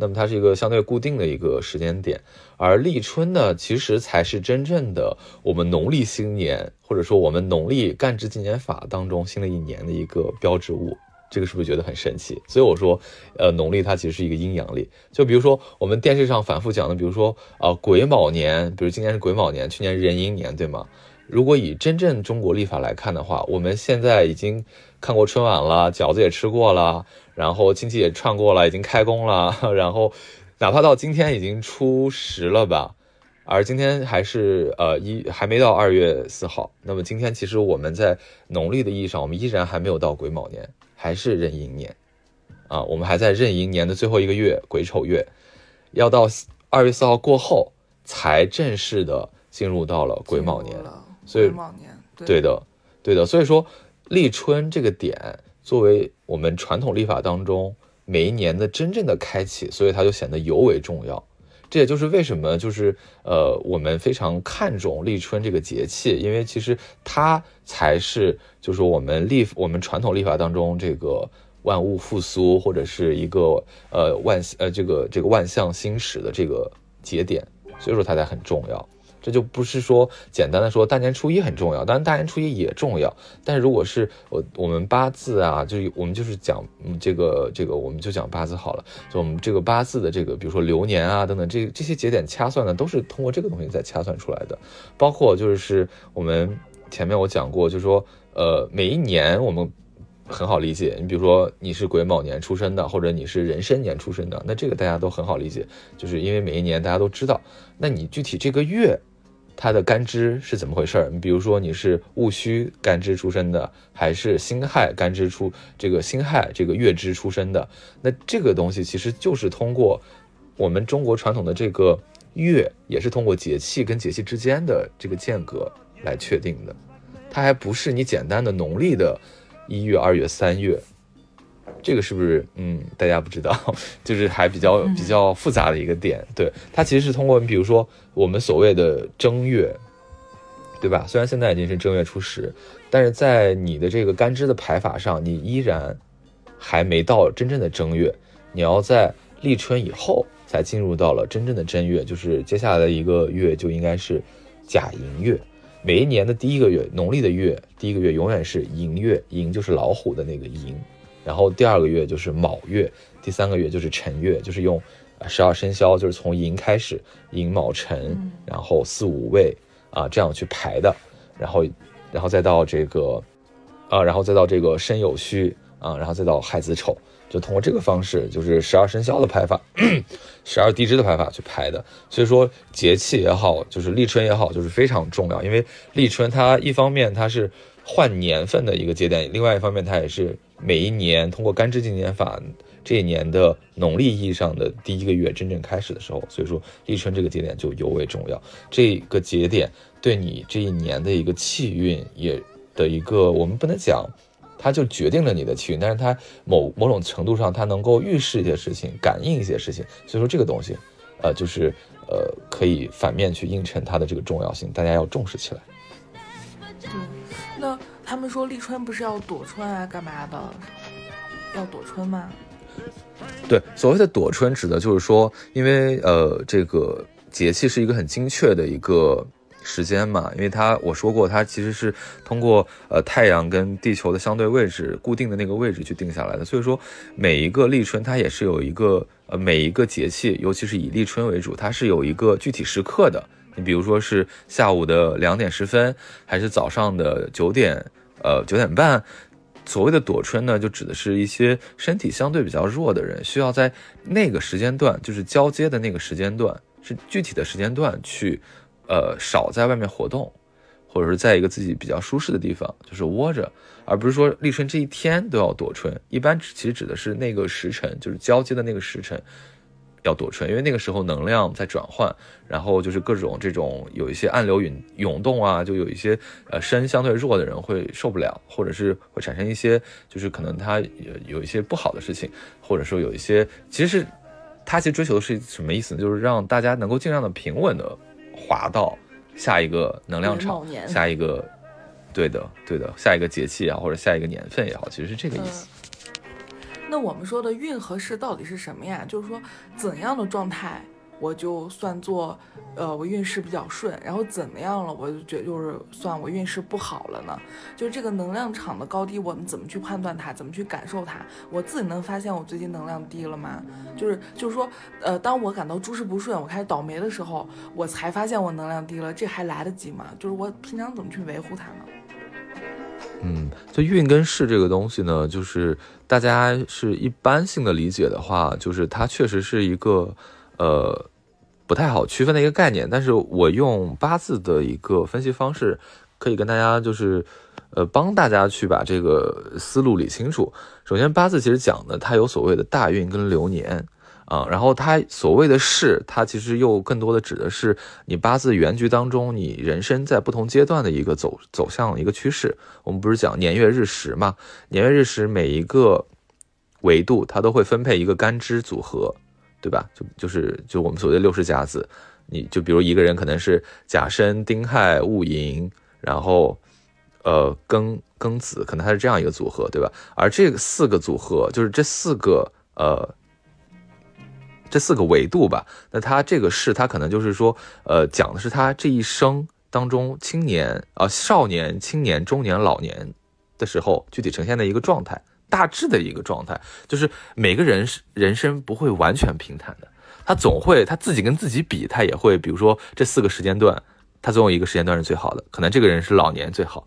那么它是一个相对固定的一个时间点，而立春呢，其实才是真正的我们农历新年，或者说我们农历干支纪年法当中新的一年的一个标志物。这个是不是觉得很神奇？所以我说，呃，农历它其实是一个阴阳历。就比如说我们电视上反复讲的，比如说啊癸卯年，比如今年是癸卯年，去年壬寅年，对吗？如果以真正中国历法来看的话，我们现在已经看过春晚了，饺子也吃过了。然后亲戚也串过了，已经开工了。然后，哪怕到今天已经初十了吧，而今天还是呃一还没到二月四号。那么今天其实我们在农历的意义上，我们依然还没有到癸卯年，还是壬寅年啊，我们还在壬寅年的最后一个月癸丑月，要到二月四号过后才正式的进入到了癸卯年。所以癸卯年，对的，对的。所以说立春这个点。作为我们传统历法当中每一年的真正的开启，所以它就显得尤为重要。这也就是为什么就是呃我们非常看重立春这个节气，因为其实它才是就是我们历我们传统历法当中这个万物复苏或者是一个呃万呃这个这个万象兴始的这个节点，所以说它才很重要。这就不是说简单的说大年初一很重要，当然大年初一也重要。但是如果是我我们八字啊，就是我们就是讲这个这个，我们就讲八字好了。就我们这个八字的这个，比如说流年啊等等，这这些节点掐算呢，都是通过这个东西在掐算出来的。包括就是我们前面我讲过，就是说呃每一年我们。很好理解，你比如说你是癸卯年出生的，或者你是壬申年出生的，那这个大家都很好理解，就是因为每一年大家都知道。那你具体这个月，它的干支是怎么回事儿？你比如说你是戊戌干支出生的，还是辛亥干支出这个辛亥这个月支出生的？那这个东西其实就是通过我们中国传统的这个月，也是通过节气跟节气之间的这个间隔来确定的，它还不是你简单的农历的。一月、二月、三月，这个是不是嗯？大家不知道，就是还比较比较复杂的一个点。对，它其实是通过，比如说我们所谓的正月，对吧？虽然现在已经是正月初十，但是在你的这个干支的排法上，你依然还没到真正的正月，你要在立春以后才进入到了真正的正月，就是接下来的一个月就应该是甲寅月。每一年的第一个月，农历的月，第一个月永远是寅月，寅就是老虎的那个寅，然后第二个月就是卯月，第三个月就是辰月，就是用十二生肖，就是从寅开始，寅卯辰，然后四五位啊这样去排的，然后，然后再到这个，啊，然后再到这个申酉戌啊，然后再到亥子丑。就通过这个方式，就是十二生肖的排法，十二地支的排法去排的。所以说节气也好，就是立春也好，就是非常重要。因为立春它一方面它是换年份的一个节点，另外一方面它也是每一年通过干支纪年法这一年的农历意义上的第一个月真正开始的时候。所以说立春这个节点就尤为重要。这个节点对你这一年的一个气运也的一个，我们不能讲。它就决定了你的气运，但是它某某种程度上，它能够预示一些事情，感应一些事情。所以说这个东西，呃，就是呃，可以反面去映衬它的这个重要性，大家要重视起来。对，那他们说立春不是要躲春啊，干嘛的？要躲春吗？对，所谓的躲春，指的就是说，因为呃，这个节气是一个很精确的一个。时间嘛，因为它我说过，它其实是通过呃太阳跟地球的相对位置固定的那个位置去定下来的。所以说每一个立春它也是有一个呃每一个节气，尤其是以立春为主，它是有一个具体时刻的。你比如说是下午的两点十分，还是早上的九点呃九点半。所谓的躲春呢，就指的是一些身体相对比较弱的人，需要在那个时间段，就是交接的那个时间段，是具体的时间段去。呃，少在外面活动，或者是在一个自己比较舒适的地方，就是窝着，而不是说立春这一天都要躲春。一般其实指的是那个时辰，就是交接的那个时辰要躲春，因为那个时候能量在转换，然后就是各种这种有一些暗流涌涌动啊，就有一些呃身相对弱的人会受不了，或者是会产生一些就是可能他有有一些不好的事情，或者说有一些其实是他其实追求的是什么意思呢？就是让大家能够尽量的平稳的。滑到下一个能量场，下一个，对的，对的，下一个节气啊，或者下一个年份也好，其实是这个意思。那我们说的运和势到底是什么呀？就是说怎样的状态？我就算做，呃，我运势比较顺，然后怎么样了？我就觉就是算我运势不好了呢？就是这个能量场的高低，我们怎么去判断它？怎么去感受它？我自己能发现我最近能量低了吗？就是就是说，呃，当我感到诸事不顺，我开始倒霉的时候，我才发现我能量低了，这还来得及吗？就是我平常怎么去维护它呢？嗯，就运跟势这个东西呢，就是大家是一般性的理解的话，就是它确实是一个。呃，不太好区分的一个概念，但是我用八字的一个分析方式，可以跟大家就是，呃，帮大家去把这个思路理清楚。首先，八字其实讲的它有所谓的大运跟流年啊，然后它所谓的势，它其实又更多的指的是你八字原局当中你人生在不同阶段的一个走走向一个趋势。我们不是讲年月日时嘛？年月日时每一个维度它都会分配一个干支组合。对吧？就就是就我们所谓的六十甲子，你就比如一个人可能是甲申丁亥戊寅，然后呃庚庚子，可能他是这样一个组合，对吧？而这个四个组合，就是这四个呃这四个维度吧。那他这个是，他可能就是说，呃，讲的是他这一生当中青年啊、少年、青年、中年、老年的时候具体呈现的一个状态，大致的一个状态，就是每个人人生不会完全平坦的，他总会他自己跟自己比，他也会，比如说这四个时间段，他总有一个时间段是最好的，可能这个人是老年最好。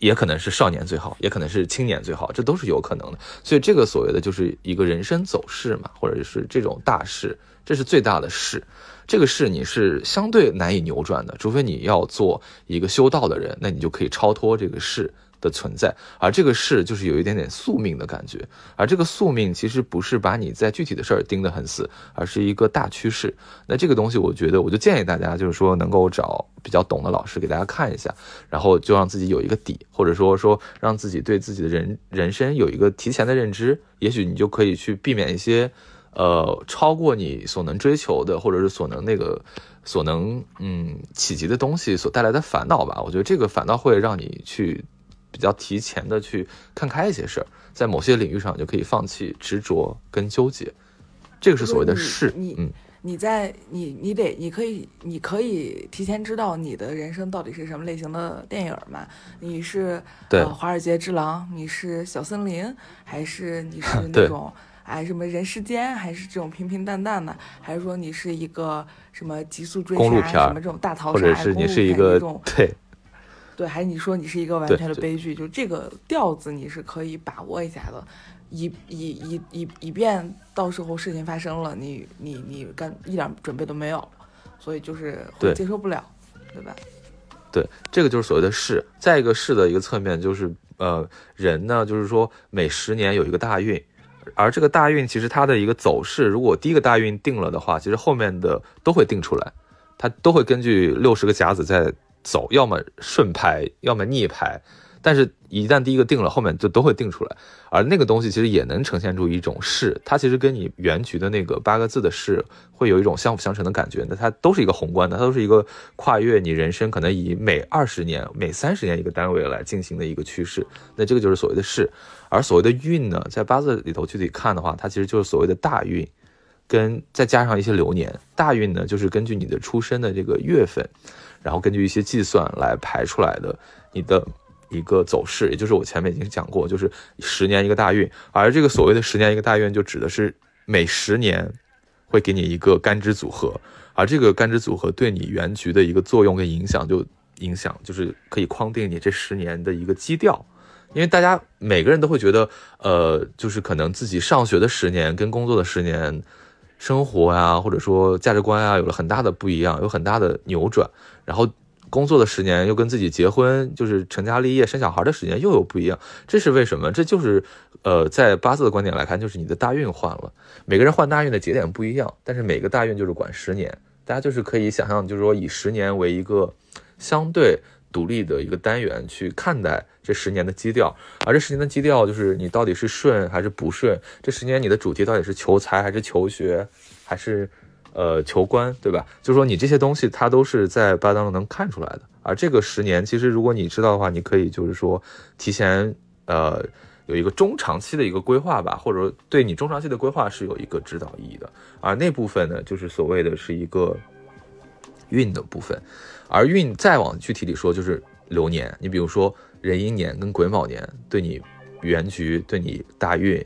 也可能是少年最好，也可能是青年最好，这都是有可能的。所以这个所谓的就是一个人生走势嘛，或者是这种大势，这是最大的势。这个势你是相对难以扭转的，除非你要做一个修道的人，那你就可以超脱这个势。的存在，而这个事就是有一点点宿命的感觉，而这个宿命其实不是把你在具体的事儿盯得很死，而是一个大趋势。那这个东西，我觉得我就建议大家，就是说能够找比较懂的老师给大家看一下，然后就让自己有一个底，或者说说让自己对自己的人人生有一个提前的认知，也许你就可以去避免一些，呃，超过你所能追求的，或者是所能那个所能嗯企及的东西所带来的烦恼吧。我觉得这个反倒会让你去。比较提前的去看开一些事儿，在某些领域上就可以放弃执着跟纠结，这个是所谓的事。你嗯，你在你你得你可以你可以提前知道你的人生到底是什么类型的电影嘛？你是对华尔街之狼，你是小森林，还是你是 那种哎什么人世间，还是这种平平淡淡的，还是说你是一个什么极速追杀什么这种大逃杀，或者是你是一个对。对，还是你说你是一个完全的悲剧，就这个调子你是可以把握一下的，以以以以以便到时候事情发生了，你你你干一点准备都没有，所以就是会接受不了，对吧？对，这个就是所谓的势。再一个势的一个侧面就是，呃，人呢，就是说每十年有一个大运，而这个大运其实它的一个走势，如果第一个大运定了的话，其实后面的都会定出来，它都会根据六十个甲子在。走，要么顺排，要么逆排，但是，一旦第一个定了，后面就都会定出来。而那个东西其实也能呈现出一种势，它其实跟你原局的那个八个字的势会有一种相辅相成的感觉。那它都是一个宏观的，它都是一个跨越你人生可能以每二十年、每三十年一个单位来进行的一个趋势。那这个就是所谓的势。而所谓的运呢，在八字里头具体看的话，它其实就是所谓的大运，跟再加上一些流年。大运呢，就是根据你的出生的这个月份。然后根据一些计算来排出来的你的一个走势，也就是我前面已经讲过，就是十年一个大运，而这个所谓的十年一个大运，就指的是每十年会给你一个干支组合，而这个干支组合对你原局的一个作用跟影响，就影响就是可以框定你这十年的一个基调，因为大家每个人都会觉得，呃，就是可能自己上学的十年跟工作的十年。生活呀，或者说价值观啊，有了很大的不一样，有很大的扭转。然后工作的十年又跟自己结婚，就是成家立业、生小孩的时间又有不一样。这是为什么？这就是，呃，在八字的观点来看，就是你的大运换了。每个人换大运的节点不一样，但是每个大运就是管十年。大家就是可以想象，就是说以十年为一个相对。独立的一个单元去看待这十年的基调，而这十年的基调就是你到底是顺还是不顺？这十年你的主题到底是求财还是求学，还是呃求官，对吧？就是说你这些东西它都是在八当中能看出来的。而这个十年，其实如果你知道的话，你可以就是说提前呃有一个中长期的一个规划吧，或者说对你中长期的规划是有一个指导意义的。而那部分呢，就是所谓的是一个运的部分。而运再往具体里说，就是流年。你比如说壬寅年跟癸卯年，对你原局、对你大运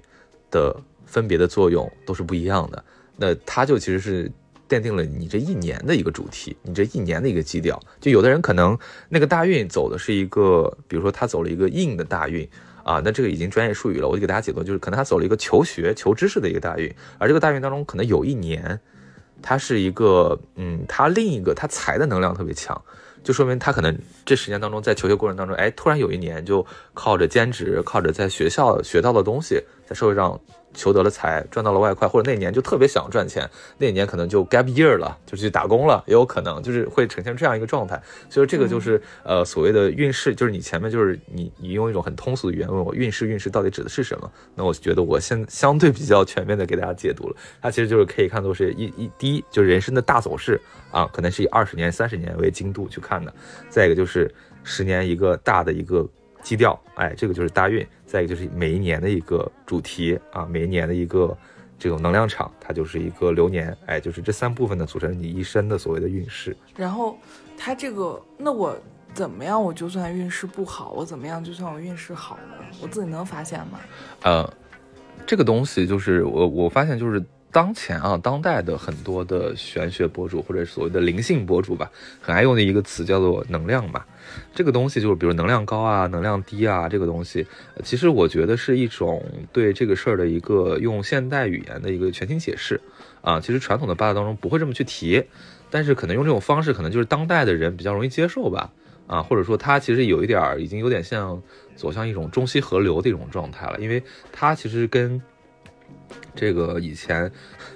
的分别的作用都是不一样的。那它就其实是奠定了你这一年的一个主题，你这一年的一个基调。就有的人可能那个大运走的是一个，比如说他走了一个硬的大运啊，那这个已经专业术语了，我就给大家解读，就是可能他走了一个求学、求知识的一个大运，而这个大运当中可能有一年。他是一个，嗯，他另一个他财的能量特别强，就说明他可能这十年当中在求学过程当中，哎，突然有一年就靠着兼职，靠着在学校学到的东西，在社会上。求得了财，赚到了外快，或者那年就特别想赚钱，那年可能就 gap year 了，就去打工了，也有可能，就是会呈现这样一个状态。所以这个就是呃所谓的运势，就是你前面就是你你用一种很通俗的语言问我运势，运势到底指的是什么？那我觉得我现相对比较全面的给大家解读了，它其实就是可以看作是一一第一就是人生的大走势啊，可能是以二十年、三十年为精度去看的。再一个就是十年一个大的一个。基调，哎，这个就是大运。再一个就是每一年的一个主题啊，每一年的一个这种能量场，它就是一个流年，哎，就是这三部分呢组成你一生的所谓的运势。然后它这个，那我怎么样？我就算运势不好，我怎么样就算我运势好呢？我自己能发现吗？呃，这个东西就是我我发现就是当前啊，当代的很多的玄学博主或者所谓的灵性博主吧，很爱用的一个词叫做能量嘛。这个东西就是，比如能量高啊，能量低啊，这个东西，其实我觉得是一种对这个事儿的一个用现代语言的一个全新解释啊。其实传统的八字当中不会这么去提，但是可能用这种方式，可能就是当代的人比较容易接受吧。啊，或者说它其实有一点儿，已经有点像走向一种中西合流的一种状态了，因为它其实跟这个以前。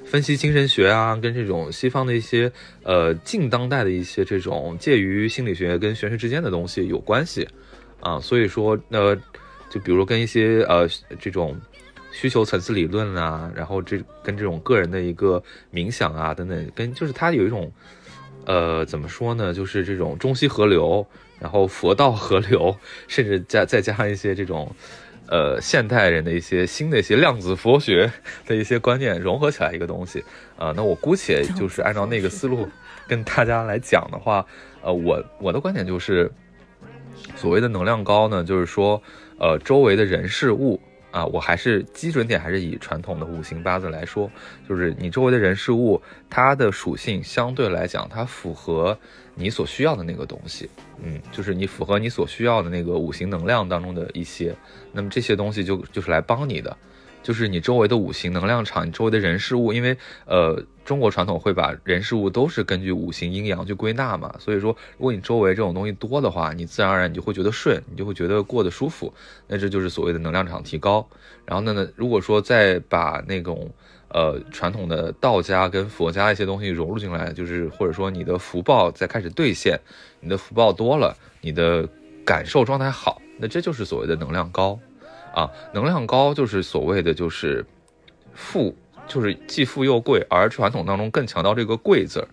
分析精神学啊，跟这种西方的一些呃近当代的一些这种介于心理学跟玄学之间的东西有关系啊，所以说呃，就比如跟一些呃这种需求层次理论啊，然后这跟这种个人的一个冥想啊等等，跟就是它有一种呃怎么说呢，就是这种中西合流，然后佛道合流，甚至加再加上一些这种。呃，现代人的一些新的一些量子佛学的一些观念融合起来一个东西，啊，那我姑且就是按照那个思路跟大家来讲的话，呃，我我的观点就是，所谓的能量高呢，就是说，呃，周围的人事物。啊，我还是基准点还是以传统的五行八字来说，就是你周围的人事物，它的属性相对来讲，它符合你所需要的那个东西，嗯，就是你符合你所需要的那个五行能量当中的一些，那么这些东西就就是来帮你的。就是你周围的五行能量场，你周围的人事物，因为呃，中国传统会把人事物都是根据五行阴阳去归纳嘛，所以说，如果你周围这种东西多的话，你自然而然你就会觉得顺，你就会觉得过得舒服，那这就是所谓的能量场提高。然后呢，如果说再把那种呃传统的道家跟佛家一些东西融入进来，就是或者说你的福报在开始兑现，你的福报多了，你的感受状态好，那这就是所谓的能量高。啊，能量高就是所谓的就是富，就是既富又贵，而传统当中更强调这个贵字儿。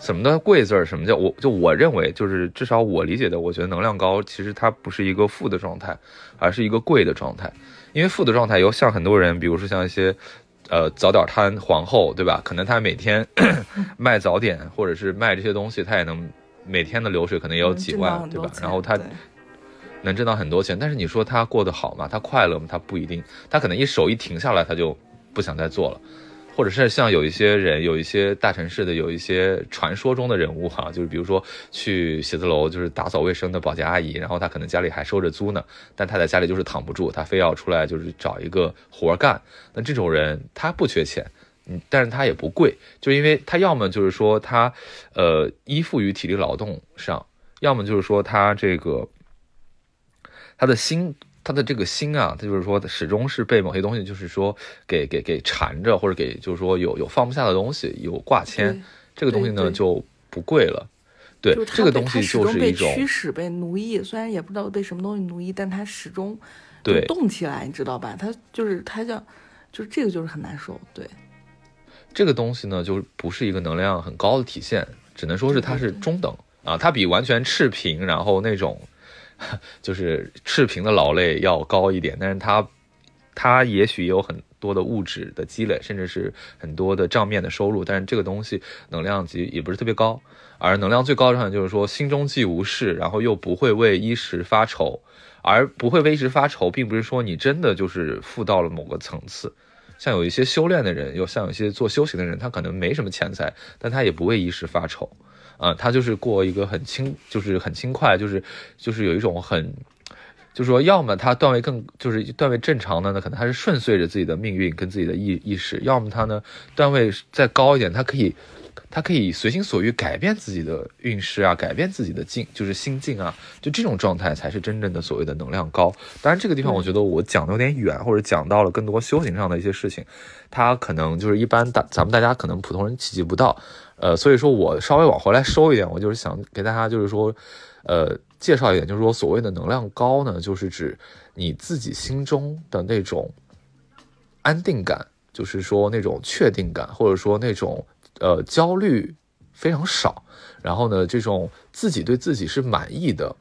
什么的贵字儿？什么叫我？就我认为，就是至少我理解的，我觉得能量高其实它不是一个富的状态，而是一个贵的状态。因为富的状态有像很多人，比如说像一些呃早点摊皇后，对吧？可能他每天 卖早点或者是卖这些东西，他也能每天的流水可能也有几万，对吧？然后他。能挣到很多钱，但是你说他过得好吗？他快乐吗？他不一定，他可能一手一停下来，他就不想再做了，或者是像有一些人，有一些大城市的有一些传说中的人物哈，就是比如说去写字楼就是打扫卫生的保洁阿姨，然后她可能家里还收着租呢，但她在家里就是躺不住，她非要出来就是找一个活干。那这种人他不缺钱，嗯，但是他也不贵，就因为他要么就是说他呃依附于体力劳动上，要么就是说他这个。他的心，他的这个心啊，他就是说，始终是被某些东西，就是说，给给给缠着，或者给就是说有有放不下的东西，有挂牵，这个东西呢就不贵了。对，这个东西就是一种驱使、被奴役，虽然也不知道被什么东西奴役，但他始终对动起来，你知道吧？他就是他叫，就是这个就是很难受。对，这个东西呢，就不是一个能量很高的体现，只能说是它是中等啊，它比完全赤贫，然后那种。就是赤贫的劳累要高一点，但是他，他也许有很多的物质的积累，甚至是很多的账面的收入，但是这个东西能量级也不是特别高，而能量最高的状态就是说心中既无事，然后又不会为衣食发愁，而不会为衣食发愁，并不是说你真的就是富到了某个层次，像有一些修炼的人，又像有一些做修行的人，他可能没什么钱财，但他也不为衣食发愁。啊，他就是过一个很轻，就是很轻快，就是就是有一种很，就是说，要么他段位更就是段位正常的呢，可能他是顺遂着自己的命运跟自己的意意识；要么他呢段位再高一点，他可以他可以随心所欲改变自己的运势啊，改变自己的境，就是心境啊，就这种状态才是真正的所谓的能量高。当然，这个地方我觉得我讲的有点远，或者讲到了更多修行上的一些事情，他可能就是一般大咱们大家可能普通人企及不到。呃，所以说我稍微往回来收一点，我就是想给大家就是说，呃，介绍一点，就是说所谓的能量高呢，就是指你自己心中的那种安定感，就是说那种确定感，或者说那种呃焦虑非常少，然后呢，这种自己对自己是满意的，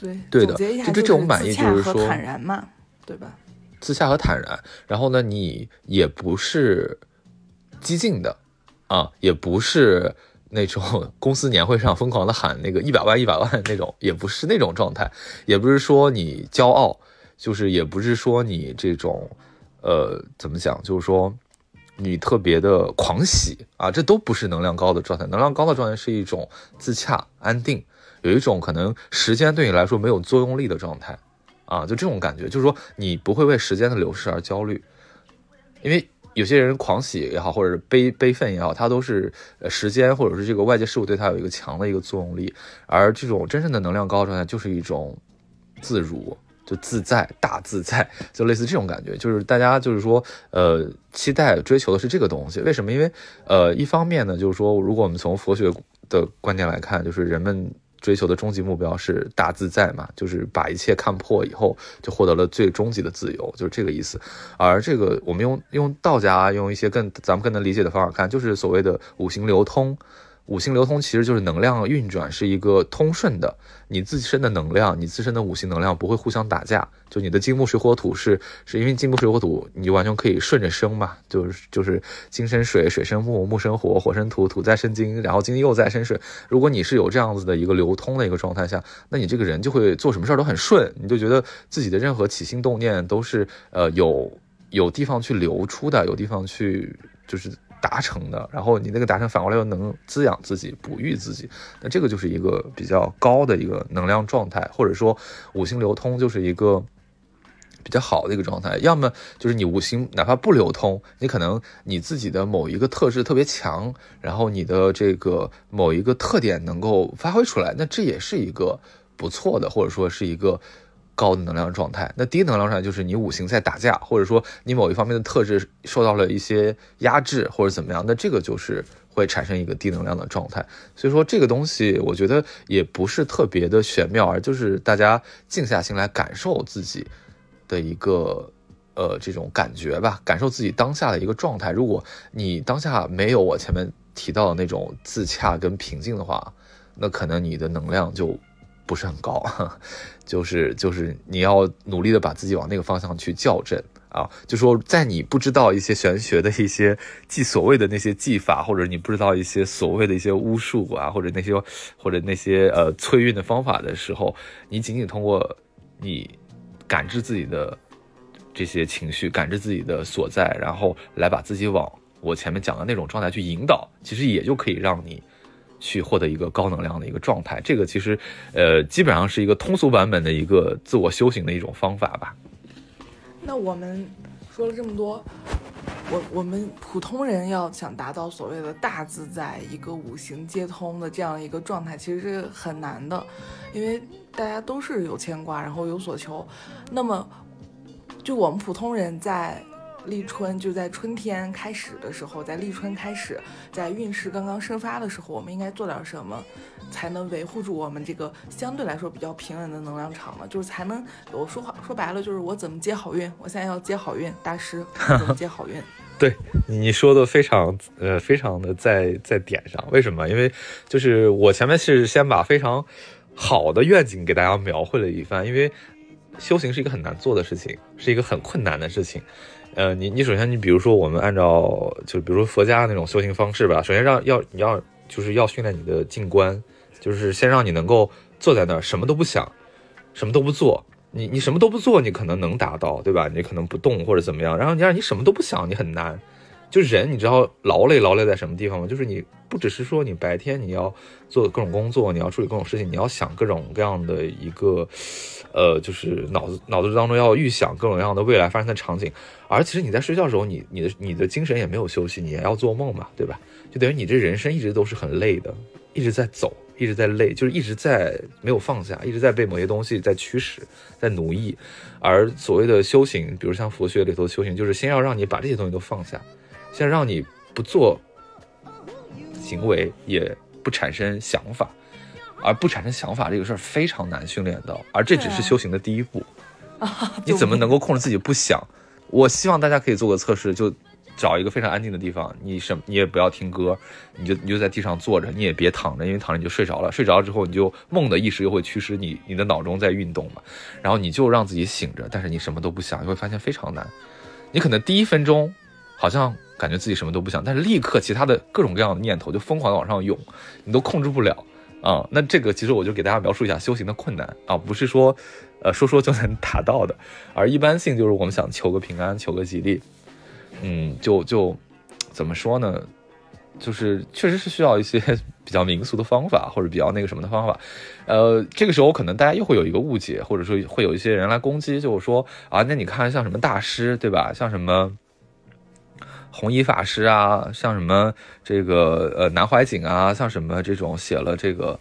对对的，就这种满意就是说坦然嘛，对吧？自洽和坦然。然后呢，你也不是激进的啊，也不是那种 公司年会上疯狂的喊那个一百万一百万那种，也不是那种状态，也不是说你骄傲，就是也不是说你这种呃怎么讲，就是说。你特别的狂喜啊，这都不是能量高的状态。能量高的状态是一种自洽、安定，有一种可能时间对你来说没有作用力的状态，啊，就这种感觉，就是说你不会为时间的流逝而焦虑，因为有些人狂喜也好，或者是悲悲愤也好，他都是呃时间或者是这个外界事物对他有一个强的一个作用力，而这种真正的能量高状态就是一种自如。就自在大自在，就类似这种感觉，就是大家就是说，呃，期待追求的是这个东西。为什么？因为，呃，一方面呢，就是说，如果我们从佛学的观点来看，就是人们追求的终极目标是大自在嘛，就是把一切看破以后，就获得了最终极的自由，就是这个意思。而这个，我们用用道家用一些更咱们更能理解的方法看，就是所谓的五行流通。五行流通其实就是能量运转是一个通顺的，你自身的能量，你自身的五行能量不会互相打架。就你的金木水火土是是因为金木水火土，你就完全可以顺着生嘛，就是就是金生水，水生木，木生火，火生土，土再生金，然后金又再生水。如果你是有这样子的一个流通的一个状态下，那你这个人就会做什么事都很顺，你就觉得自己的任何起心动念都是呃有有地方去流出的，有地方去就是。达成的，然后你那个达成反过来又能滋养自己、哺育自己，那这个就是一个比较高的一个能量状态，或者说五行流通就是一个比较好的一个状态。要么就是你五行哪怕不流通，你可能你自己的某一个特质特别强，然后你的这个某一个特点能够发挥出来，那这也是一个不错的，或者说是一个。高的能量状态，那低能量状态就是你五行在打架，或者说你某一方面的特质受到了一些压制或者怎么样，那这个就是会产生一个低能量的状态。所以说这个东西我觉得也不是特别的玄妙，而就是大家静下心来感受自己的一个呃这种感觉吧，感受自己当下的一个状态。如果你当下没有我前面提到的那种自洽跟平静的话，那可能你的能量就。不是很高，就是就是你要努力的把自己往那个方向去校正啊，就说在你不知道一些玄学的一些技所谓的那些技法，或者你不知道一些所谓的一些巫术啊，或者那些或者那些呃催运的方法的时候，你仅仅通过你感知自己的这些情绪，感知自己的所在，然后来把自己往我前面讲的那种状态去引导，其实也就可以让你。去获得一个高能量的一个状态，这个其实，呃，基本上是一个通俗版本的一个自我修行的一种方法吧。那我们说了这么多，我我们普通人要想达到所谓的大自在、一个五行皆通的这样一个状态，其实是很难的，因为大家都是有牵挂，然后有所求。那么，就我们普通人在。立春就在春天开始的时候，在立春开始，在运势刚刚生发的时候，我们应该做点什么，才能维护住我们这个相对来说比较平稳的能量场呢？就是才能，我说话说白了，就是我怎么接好运？我现在要接好运，大师怎么接好运？对你说的非常呃，非常的在在点上。为什么？因为就是我前面是先把非常好的愿景给大家描绘了一番，因为修行是一个很难做的事情，是一个很困难的事情。呃，你你首先你比如说我们按照就比如说佛家那种修行方式吧，首先让要你要就是要训练你的静观，就是先让你能够坐在那儿什么都不想，什么都不做，你你什么都不做，你可能能达到，对吧？你可能不动或者怎么样，然后你让你什么都不想，你很难。就人，你知道劳累劳累在什么地方吗？就是你不只是说你白天你要做各种工作，你要处理各种事情，你要想各种各样的一个，呃，就是脑子脑子当中要预想各种各样的未来发生的场景。而其实你在睡觉的时候，你你的你的精神也没有休息，你也要做梦嘛，对吧？就等于你这人生一直都是很累的，一直在走，一直在累，就是一直在没有放下，一直在被某些东西在驱使，在奴役。而所谓的修行，比如像佛学里头修行，就是先要让你把这些东西都放下。先让你不做行为，也不产生想法，而不产生想法这个事儿非常难训练到，而这只是修行的第一步。你怎么能够控制自己不想？我希望大家可以做个测试，就找一个非常安静的地方，你什你也不要听歌，你就你就在地上坐着，你也别躺着，因为躺着你就睡着了。睡着了之后，你就梦的意识又会驱使你，你的脑中在运动嘛。然后你就让自己醒着，但是你什么都不想，你会发现非常难。你可能第一分钟好像感觉自己什么都不想，但是立刻其他的各种各样的念头就疯狂的往上涌，你都控制不了啊。那这个其实我就给大家描述一下修行的困难啊，不是说呃说说就能达到的，而一般性就是我们想求个平安，求个吉利。嗯，就就怎么说呢？就是确实是需要一些 比较民俗的方法，或者比较那个什么的方法。呃，这个时候可能大家又会有一个误解，或者说会有一些人来攻击，就是说啊，那你看像什么大师，对吧？像什么弘一法师啊，像什么这个呃南怀瑾啊，像什么这种写了这个。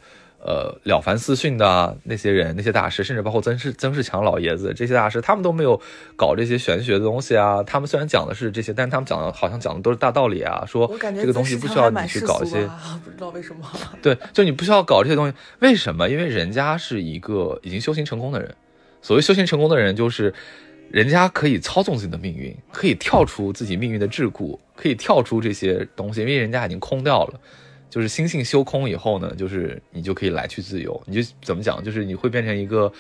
呃，了凡四训的那些人，那些大师，甚至包括曾仕曾仕强老爷子这些大师，他们都没有搞这些玄学的东西啊。他们虽然讲的是这些，但是他们讲的好像讲的都是大道理啊。说这个东西不需要你去搞一些，不知道为什么。对，就你不需要搞这些东西，为什么？因为人家是一个已经修行成功的人。所谓修行成功的人，就是人家可以操纵自己的命运，可以跳出自己命运的桎梏，可以跳出这些东西，因为人家已经空掉了。就是心性修空以后呢，就是你就可以来去自由。你就怎么讲？就是你会变成一个，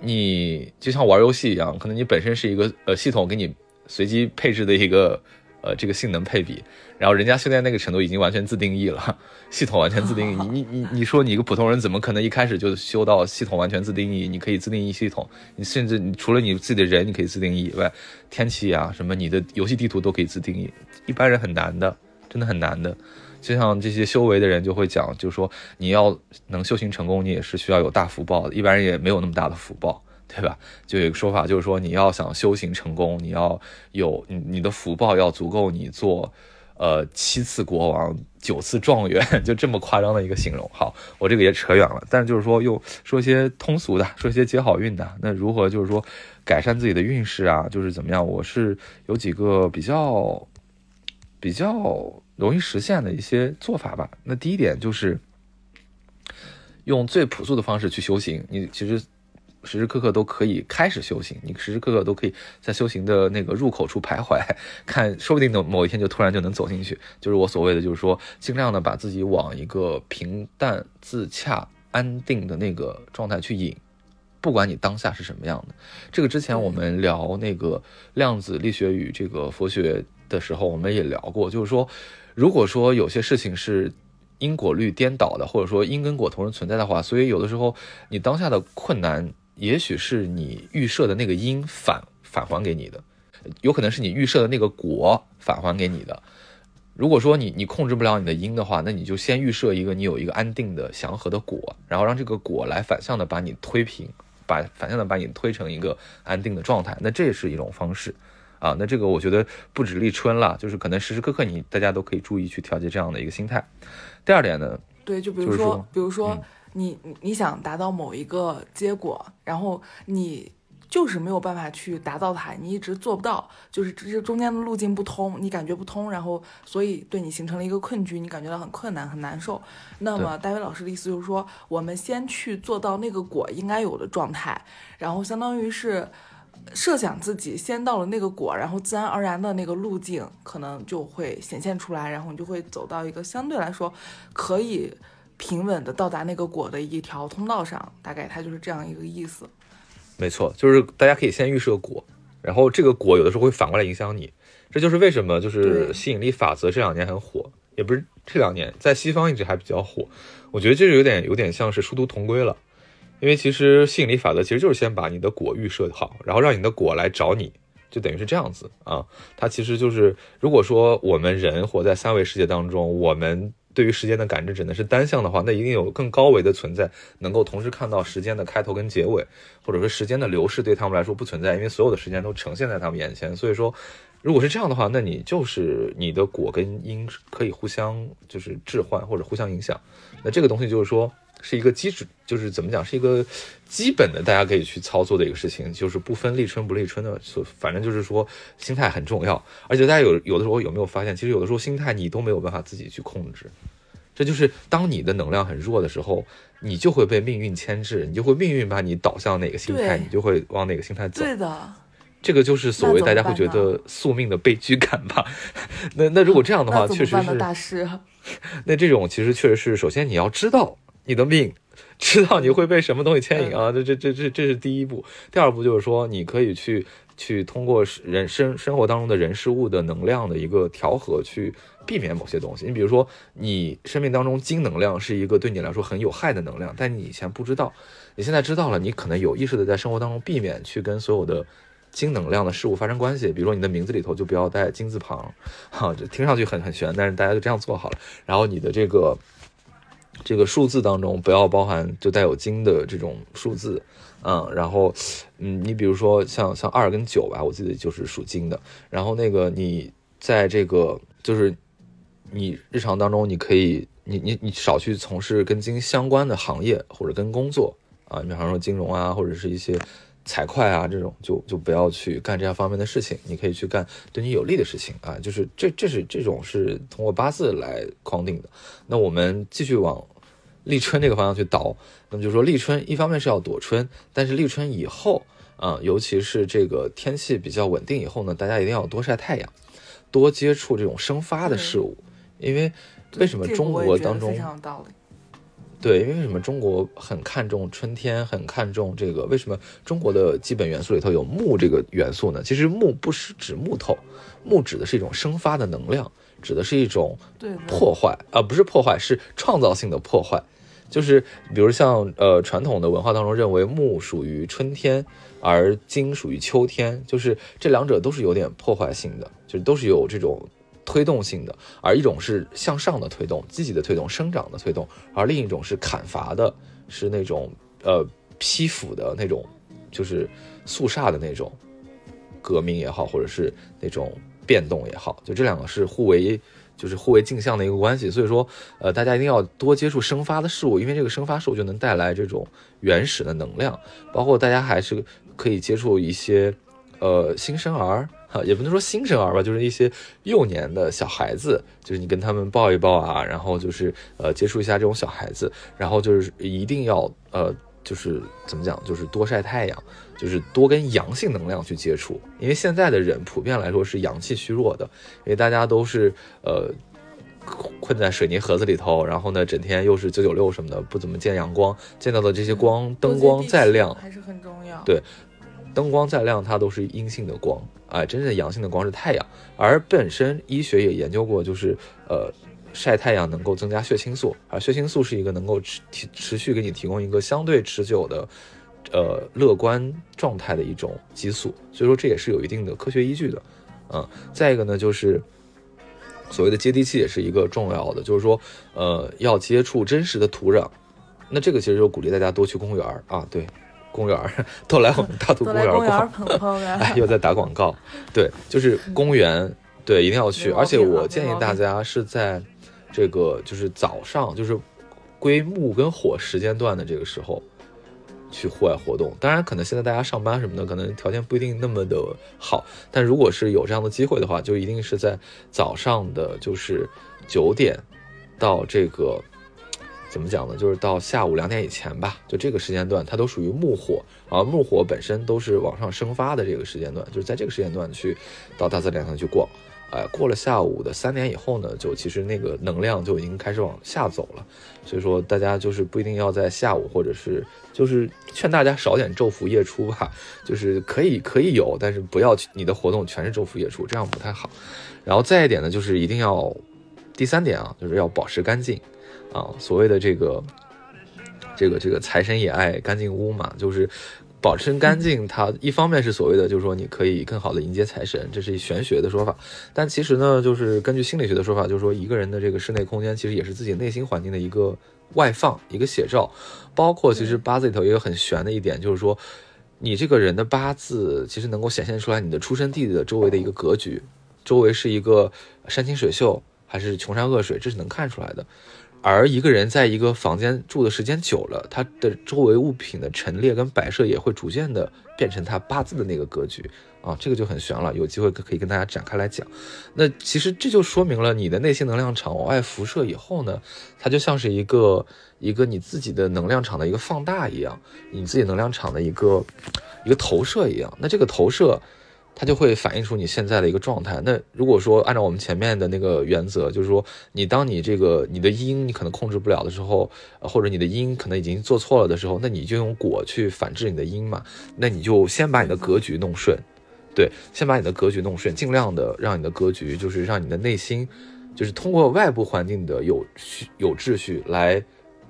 你就像玩游戏一样，可能你本身是一个呃系统给你随机配置的一个呃这个性能配比，然后人家现在那个程度已经完全自定义了，系统完全自定义。你你你说你一个普通人怎么可能一开始就修到系统完全自定义？你可以自定义系统，你甚至你除了你自己的人你可以自定义以外，天气啊什么你的游戏地图都可以自定义。一般人很难的，真的很难的。就像这些修为的人就会讲，就是说你要能修行成功，你也是需要有大福报的。一般人也没有那么大的福报，对吧？就有一个说法，就是说你要想修行成功，你要有你你的福报要足够你做，呃七次国王，九次状元，就这么夸张的一个形容。好，我这个也扯远了，但是就是说用说些通俗的，说些接好运的。那如何就是说改善自己的运势啊？就是怎么样？我是有几个比较比较。容易实现的一些做法吧。那第一点就是用最朴素的方式去修行。你其实时时刻刻都可以开始修行，你时时刻刻都可以在修行的那个入口处徘徊，看说不定的某一天就突然就能走进去。就是我所谓的，就是说尽量的把自己往一个平淡、自洽、安定的那个状态去引，不管你当下是什么样的。这个之前我们聊那个量子力学与这个佛学的时候，我们也聊过，就是说。如果说有些事情是因果律颠倒的，或者说因跟果同时存在的话，所以有的时候你当下的困难，也许是你预设的那个因返返还给你的，有可能是你预设的那个果返还给你的。如果说你你控制不了你的因的话，那你就先预设一个你有一个安定的祥和的果，然后让这个果来反向的把你推平，把反向的把你推成一个安定的状态，那这也是一种方式。啊，那这个我觉得不止立春了，就是可能时时刻刻你大家都可以注意去调节这样的一个心态。第二点呢，对，就比如说，比如说你你想达到某一个结果，然后你就是没有办法去达到它，你一直做不到，就是这中间的路径不通，你感觉不通，然后所以对你形成了一个困局，你感觉到很困难很难受。那么大卫老师的意思就是说，我们先去做到那个果应该有的状态，然后相当于是。设想自己先到了那个果，然后自然而然的那个路径可能就会显现出来，然后你就会走到一个相对来说可以平稳的到达那个果的一条通道上。大概它就是这样一个意思。没错，就是大家可以先预设果，然后这个果有的时候会反过来影响你。这就是为什么就是吸引力法则这两年很火，也不是这两年在西方一直还比较火。我觉得这有点有点像是殊途同归了。因为其实吸引力法则其实就是先把你的果预设好，然后让你的果来找你，就等于是这样子啊。它其实就是，如果说我们人活在三维世界当中，我们对于时间的感知只能是单向的话，那一定有更高维的存在能够同时看到时间的开头跟结尾，或者说时间的流逝对他们来说不存在，因为所有的时间都呈现在他们眼前。所以说，如果是这样的话，那你就是你的果跟因可以互相就是置换或者互相影响。那这个东西就是说。是一个机制，就是怎么讲，是一个基本的，大家可以去操作的一个事情，就是不分立春不立春的，反正就是说心态很重要。而且大家有有的时候有没有发现，其实有的时候心态你都没有办法自己去控制，这就是当你的能量很弱的时候，你就会被命运牵制，你就会命运把你导向哪个心态，你就会往哪个心态走。对的，这个就是所谓大家会觉得宿命的悲剧感吧？那那如果这样的话，确实是大师。那这种其实确实是，首先你要知道你的命，知道你会被什么东西牵引啊，这这这这这是第一步。第二步就是说，你可以去去通过人生生活当中的人事物的能量的一个调和，去避免某些东西。你比如说，你生命当中金能量是一个对你来说很有害的能量，但你以前不知道，你现在知道了，你可能有意识的在生活当中避免去跟所有的。金能量的事物发生关系，比如说你的名字里头就不要带金字旁，哈，这听上去很很玄，但是大家就这样做好了。然后你的这个这个数字当中不要包含就带有金的这种数字，嗯，然后嗯，你比如说像像二跟九吧，我记得就是属金的。然后那个你在这个就是你日常当中，你可以你你你少去从事跟金相关的行业或者跟工作啊，你比方说金融啊，或者是一些。财会啊，这种就就不要去干这样方面的事情，你可以去干对你有利的事情啊。就是这这是这种是通过八字来框定的。那我们继续往立春这个方向去倒，那么就是说立春一方面是要躲春，但是立春以后啊，尤其是这个天气比较稳定以后呢，大家一定要多晒太阳，多接触这种生发的事物，因为为什么中国当中？对，因为什么？中国很看重春天，很看重这个。为什么中国的基本元素里头有木这个元素呢？其实木不是指木头，木指的是一种生发的能量，指的是一种破坏啊，不是破坏，是创造性的破坏。就是比如像呃传统的文化当中认为木属于春天，而金属于秋天，就是这两者都是有点破坏性的，就是都是有这种。推动性的，而一种是向上的推动，积极的推动，生长的推动，而另一种是砍伐的，是那种呃批腐的那种，就是肃杀的那种革命也好，或者是那种变动也好，就这两个是互为就是互为镜像的一个关系。所以说，呃，大家一定要多接触生发的事物，因为这个生发事物就能带来这种原始的能量，包括大家还是可以接触一些呃新生儿。哈，也不能说新生儿吧，就是一些幼年的小孩子，就是你跟他们抱一抱啊，然后就是呃接触一下这种小孩子，然后就是一定要呃就是怎么讲，就是多晒太阳，就是多跟阳性能量去接触，因为现在的人普遍来说是阳气虚弱的，因为大家都是呃困在水泥盒子里头，然后呢整天又是九九六什么的，不怎么见阳光，见到的这些光灯光再亮还是很重要，对。灯光再亮，它都是阴性的光，哎，真正阳性的光是太阳。而本身医学也研究过，就是呃，晒太阳能够增加血清素，而血清素是一个能够持持续给你提供一个相对持久的，呃，乐观状态的一种激素。所以说这也是有一定的科学依据的，嗯。再一个呢，就是所谓的接地气也是一个重要的，就是说，呃，要接触真实的土壤。那这个其实就鼓励大家多去公园啊，对。公园都 来我们大图公园逛，哎，又在打广告。对，就是公园，对，一定要去。而且我建议大家是在这个就是早上，就是归木跟火时间段的这个时候去户外活动。当然，可能现在大家上班什么的，可能条件不一定那么的好。但如果是有这样的机会的话，就一定是在早上的，就是九点到这个。怎么讲呢？就是到下午两点以前吧，就这个时间段，它都属于木火啊。木火本身都是往上生发的这个时间段，就是在这个时间段去到大自然上去逛。哎，过了下午的三点以后呢，就其实那个能量就已经开始往下走了。所以说，大家就是不一定要在下午，或者是就是劝大家少点昼伏夜出吧。就是可以可以有，但是不要你的活动全是昼伏夜出，这样不太好。然后再一点呢，就是一定要第三点啊，就是要保持干净。啊，所谓的这个，这个这个财神也爱干净屋嘛，就是保持干净。它一方面是所谓的，就是说你可以更好的迎接财神，这是一玄学的说法。但其实呢，就是根据心理学的说法，就是说一个人的这个室内空间，其实也是自己内心环境的一个外放，一个写照。包括其实八字里头也有很玄的一点，就是说你这个人的八字其实能够显现出来你的出生地的周围的一个格局，周围是一个山清水秀还是穷山恶水，这是能看出来的。而一个人在一个房间住的时间久了，他的周围物品的陈列跟摆设也会逐渐的变成他八字的那个格局啊，这个就很玄了。有机会可以跟大家展开来讲。那其实这就说明了你的内心能量场往外辐射以后呢，它就像是一个一个你自己的能量场的一个放大一样，你自己能量场的一个一个投射一样。那这个投射，它就会反映出你现在的一个状态。那如果说按照我们前面的那个原则，就是说你当你这个你的因你可能控制不了的时候，或者你的因可能已经做错了的时候，那你就用果去反制你的因嘛。那你就先把你的格局弄顺，对，先把你的格局弄顺，尽量的让你的格局就是让你的内心，就是通过外部环境的有序有秩序来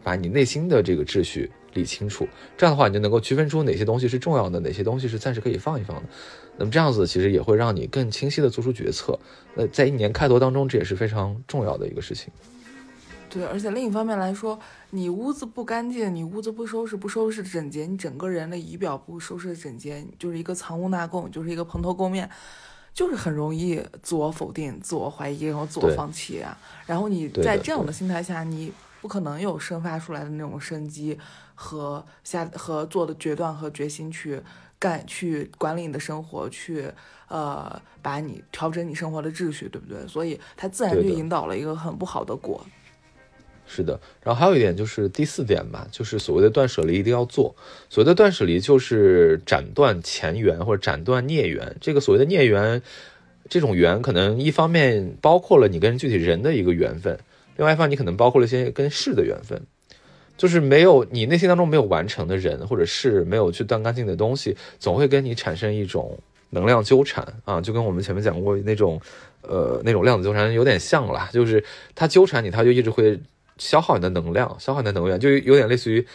把你内心的这个秩序。理清楚，这样的话你就能够区分出哪些东西是重要的，哪些东西是暂时可以放一放的。那么这样子其实也会让你更清晰的做出决策。那在一年开头当中，这也是非常重要的一个事情。对，而且另一方面来说，你屋子不干净，你屋子不收拾，不收拾整洁，你整个人的仪表不收拾整洁，就是一个藏污纳垢，就是一个蓬头垢面，就是很容易自我否定、自我怀疑，然后自我放弃啊。然后你在这样的心态下，你不可能有生发出来的那种生机。和下和做的决断和决心去干去管理你的生活，去呃把你调整你生活的秩序，对不对？所以它自然就引导了一个很不好的果。是的，然后还有一点就是第四点吧，就是所谓的断舍离一定要做。所谓的断舍离就是斩断前缘或者斩断孽缘。这个所谓的孽缘，这种缘可能一方面包括了你跟具体人的一个缘分，另外一方你可能包括了一些跟事的缘分。就是没有你内心当中没有完成的人，或者是没有去断干净的东西，总会跟你产生一种能量纠缠啊，就跟我们前面讲过那种，呃，那种量子纠缠有点像了。就是它纠缠你，它就一直会消耗你的能量，消耗你的能源，就有点类似于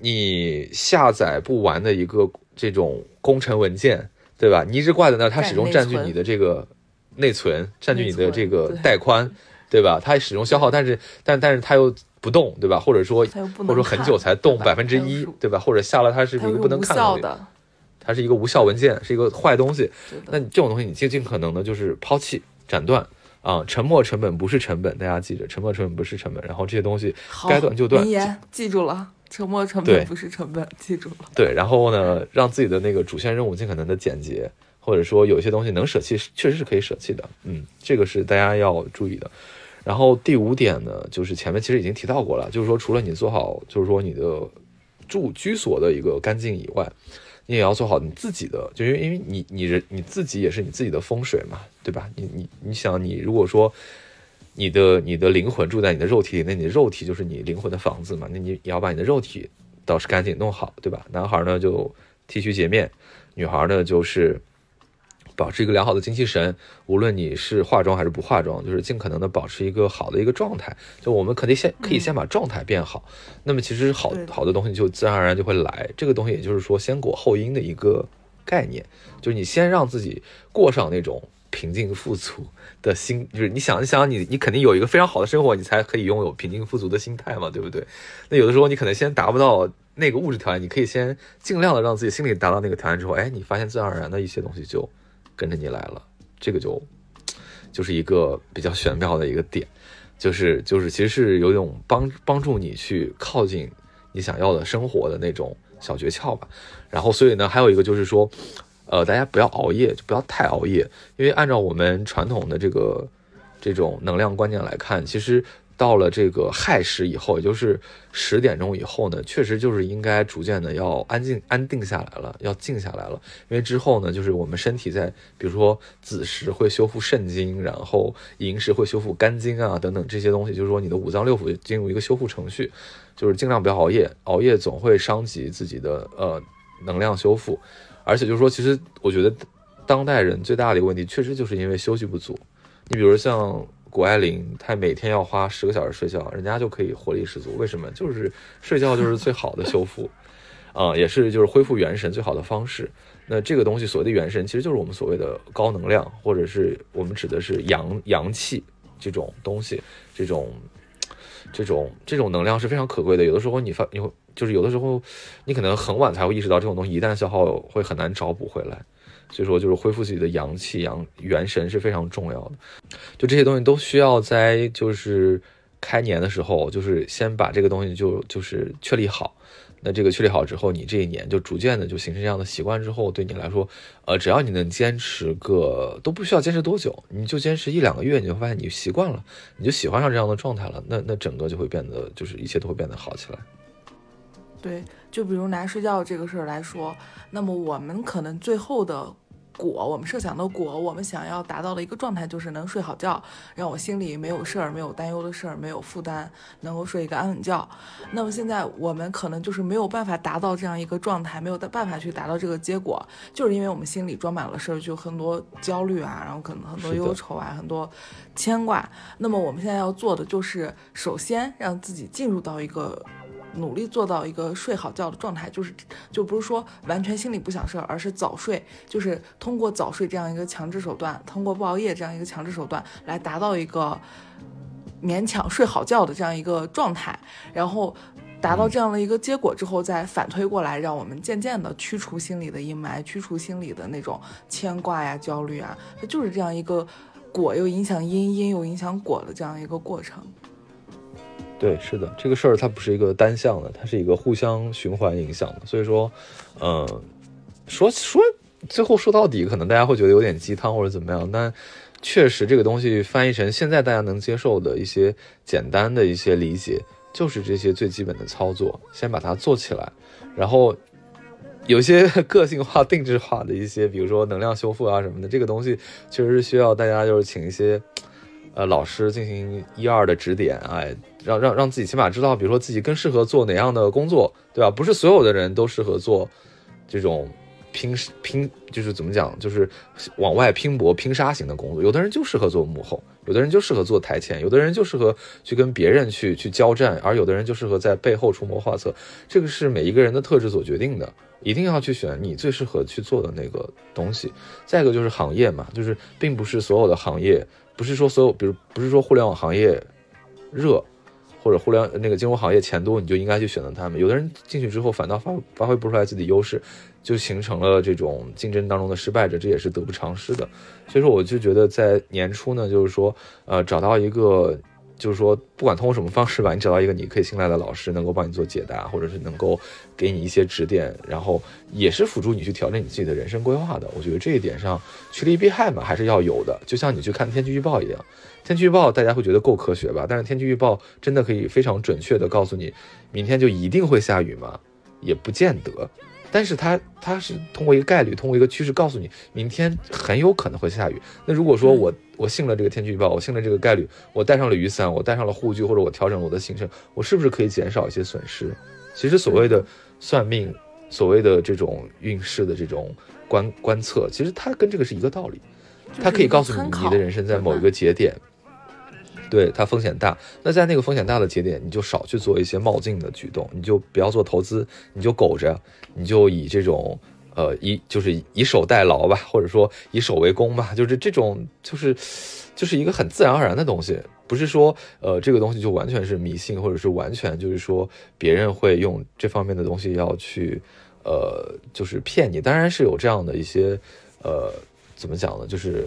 你下载不完的一个这种工程文件，对吧？你一直挂在那，它始终占据你的这个内存，占据你的这个带宽，对吧？它始终消耗，但是但但是它又。不动，对吧？或者说，或者说很久才动百分之一，对吧？或者下了它是一个不能看的，它是一个无效文件，是一个坏东西。那你这种东西，你尽尽可能的就是抛弃、斩断啊！沉没成本不是成本，大家记着，沉没成本不是成本。然后这些东西该断就断。记住了，沉没成本不是成本，记住了。对，然后呢，让自己的那个主线任务尽可能的简洁，或者说有些东西能舍弃，确实是可以舍弃的。嗯，这个是大家要注意的。然后第五点呢，就是前面其实已经提到过了，就是说除了你做好，就是说你的住居所的一个干净以外，你也要做好你自己的，就因为因为你你人你自己也是你自己的风水嘛，对吧？你你你想，你如果说你的你的灵魂住在你的肉体里，那你的肉体就是你灵魂的房子嘛，那你也要把你的肉体倒是干净弄好，对吧？男孩呢就剃须洁面，女孩呢就是。保持一个良好的精气神，无论你是化妆还是不化妆，就是尽可能的保持一个好的一个状态。就我们肯定先可以先把状态变好，那么其实好好的东西就自然而然就会来。这个东西也就是说先果后因的一个概念，就是你先让自己过上那种平静富足的心，就是你想一想，你你肯定有一个非常好的生活，你才可以拥有平静富足的心态嘛，对不对？那有的时候你可能先达不到那个物质条件，你可以先尽量的让自己心里达到那个条件之后，哎，你发现自然而然的一些东西就。跟着你来了，这个就就是一个比较玄妙的一个点，就是就是其实是有一种帮帮助你去靠近你想要的生活的那种小诀窍吧。然后所以呢，还有一个就是说，呃，大家不要熬夜，就不要太熬夜，因为按照我们传统的这个这种能量观念来看，其实。到了这个亥时以后，也就是十点钟以后呢，确实就是应该逐渐的要安静、安定下来了，要静下来了。因为之后呢，就是我们身体在，比如说子时会修复肾经，然后寅时会修复肝经啊，等等这些东西，就是说你的五脏六腑进入一个修复程序，就是尽量不要熬夜，熬夜总会伤及自己的呃能量修复。而且就是说，其实我觉得当代人最大的一个问题，确实就是因为休息不足。你比如像。谷爱凌，她每天要花十个小时睡觉，人家就可以活力十足。为什么？就是睡觉就是最好的修复，啊，也是就是恢复元神最好的方式。那这个东西所谓的元神，其实就是我们所谓的高能量，或者是我们指的是阳阳气这种东西，这种这种这种能量是非常可贵的。有的时候你发，你会就是有的时候你可能很晚才会意识到这种东西，一旦消耗会很难找补回来。所以说，就是恢复自己的阳气、阳元神是非常重要的。就这些东西都需要在就是开年的时候，就是先把这个东西就就是确立好。那这个确立好之后，你这一年就逐渐的就形成这样的习惯之后，对你来说，呃，只要你能坚持个都不需要坚持多久，你就坚持一两个月，你就发现你习惯了，你就喜欢上这样的状态了。那那整个就会变得就是一切都会变得好起来。对，就比如拿睡觉这个事儿来说，那么我们可能最后的果，我们设想的果，我们想要达到的一个状态就是能睡好觉，让我心里没有事儿，没有担忧的事儿，没有负担，能够睡一个安稳觉。那么现在我们可能就是没有办法达到这样一个状态，没有的办法去达到这个结果，就是因为我们心里装满了事儿，就很多焦虑啊，然后可能很多忧愁啊，很多牵挂。那么我们现在要做的就是，首先让自己进入到一个。努力做到一个睡好觉的状态，就是就不是说完全心里不想事，而是早睡，就是通过早睡这样一个强制手段，通过不熬夜这样一个强制手段来达到一个勉强睡好觉的这样一个状态，然后达到这样的一个结果之后，再反推过来，让我们渐渐的驱除心里的阴霾，驱除心里的那种牵挂呀、焦虑啊，它就是这样一个果又影响因，因又影响果的这样一个过程。对，是的，这个事儿它不是一个单向的，它是一个互相循环影响的。所以说，嗯，说说最后说到底，可能大家会觉得有点鸡汤或者怎么样，但确实这个东西翻译成现在大家能接受的一些简单的一些理解，就是这些最基本的操作，先把它做起来，然后有些 个性化、定制化的一些，比如说能量修复啊什么的，这个东西确实是需要大家就是请一些呃老师进行一二的指点，哎。让让让自己起码知道，比如说自己更适合做哪样的工作，对吧？不是所有的人都适合做这种拼拼，就是怎么讲，就是往外拼搏拼杀型的工作。有的人就适合做幕后，有的人就适合做台前，有的人就适合去跟别人去去交战，而有的人就适合在背后出谋划策。这个是每一个人的特质所决定的，一定要去选你最适合去做的那个东西。再一个就是行业嘛，就是并不是所有的行业，不是说所有，比如不是说互联网行业热。或者互联那个金融行业钱多，你就应该去选择他们。有的人进去之后反倒发发挥不出来自己优势，就形成了这种竞争当中的失败者，这也是得不偿失的。所以说，我就觉得在年初呢，就是说，呃，找到一个。就是说，不管通过什么方式吧，你找到一个你可以信赖的老师，能够帮你做解答，或者是能够给你一些指点，然后也是辅助你去调整你自己的人生规划的。我觉得这一点上，趋利避害嘛，还是要有的。就像你去看天气预报一样，天气预报大家会觉得够科学吧？但是天气预报真的可以非常准确的告诉你，明天就一定会下雨吗？也不见得。但是它它是通过一个概率，通过一个趋势告诉你，明天很有可能会下雨。那如果说我我信了这个天气预报，我信了这个概率，我带上了雨伞，我带上了护具，或者我调整了我的行程，我是不是可以减少一些损失？其实所谓的算命，所谓的这种运势的这种观观测，其实它跟这个是一个道理，它可以告诉你你的人生在某一个节点。对它风险大，那在那个风险大的节点，你就少去做一些冒进的举动，你就不要做投资，你就苟着，你就以这种呃以就是以守代劳吧，或者说以守为攻吧，就是这种就是就是一个很自然而然的东西，不是说呃这个东西就完全是迷信，或者是完全就是说别人会用这方面的东西要去呃就是骗你，当然是有这样的一些呃怎么讲呢，就是。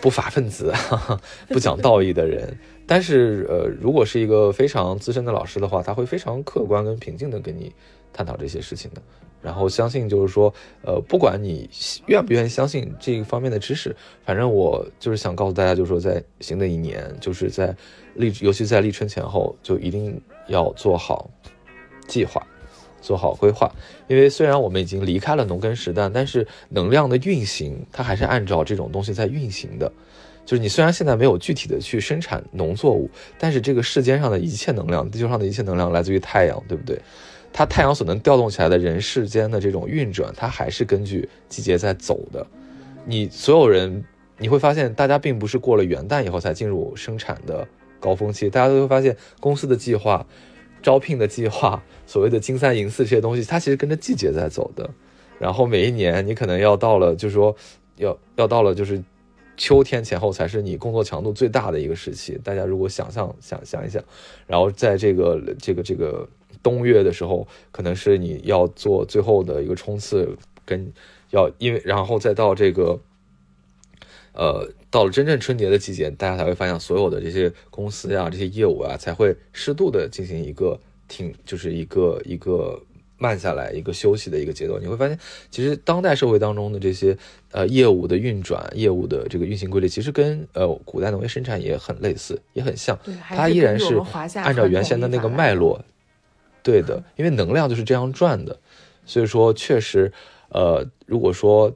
不法分子，不讲道义的人，但是呃，如果是一个非常资深的老师的话，他会非常客观跟平静的跟你探讨这些事情的。然后相信就是说，呃，不管你愿不愿意相信这一方面的知识，反正我就是想告诉大家，就是说在新的一年，就是在立，尤其在立春前后，就一定要做好计划。做好规划，因为虽然我们已经离开了农耕时代，但是能量的运行它还是按照这种东西在运行的。就是你虽然现在没有具体的去生产农作物，但是这个世间上的一切能量，地球上的一切能量来自于太阳，对不对？它太阳所能调动起来的人世间的这种运转，它还是根据季节在走的。你所有人你会发现，大家并不是过了元旦以后才进入生产的高峰期，大家都会发现公司的计划。招聘的计划，所谓的金三银四这些东西，它其实跟着季节在走的。然后每一年你可能要到了，就是说要要到了，就是秋天前后才是你工作强度最大的一个时期。大家如果想象想想一想，然后在这个这个这个冬月的时候，可能是你要做最后的一个冲刺，跟要因为然后再到这个。呃，到了真正春节的季节，大家才会发现所有的这些公司呀、这些业务啊，才会适度的进行一个停，就是一个一个慢下来、一个休息的一个节奏。你会发现，其实当代社会当中的这些呃业务的运转、业务的这个运行规律，其实跟呃古代农业生产也很类似，也很像。它依然是按照原先的那个脉络。对的，因为能量就是这样转的，所以说确实，呃，如果说。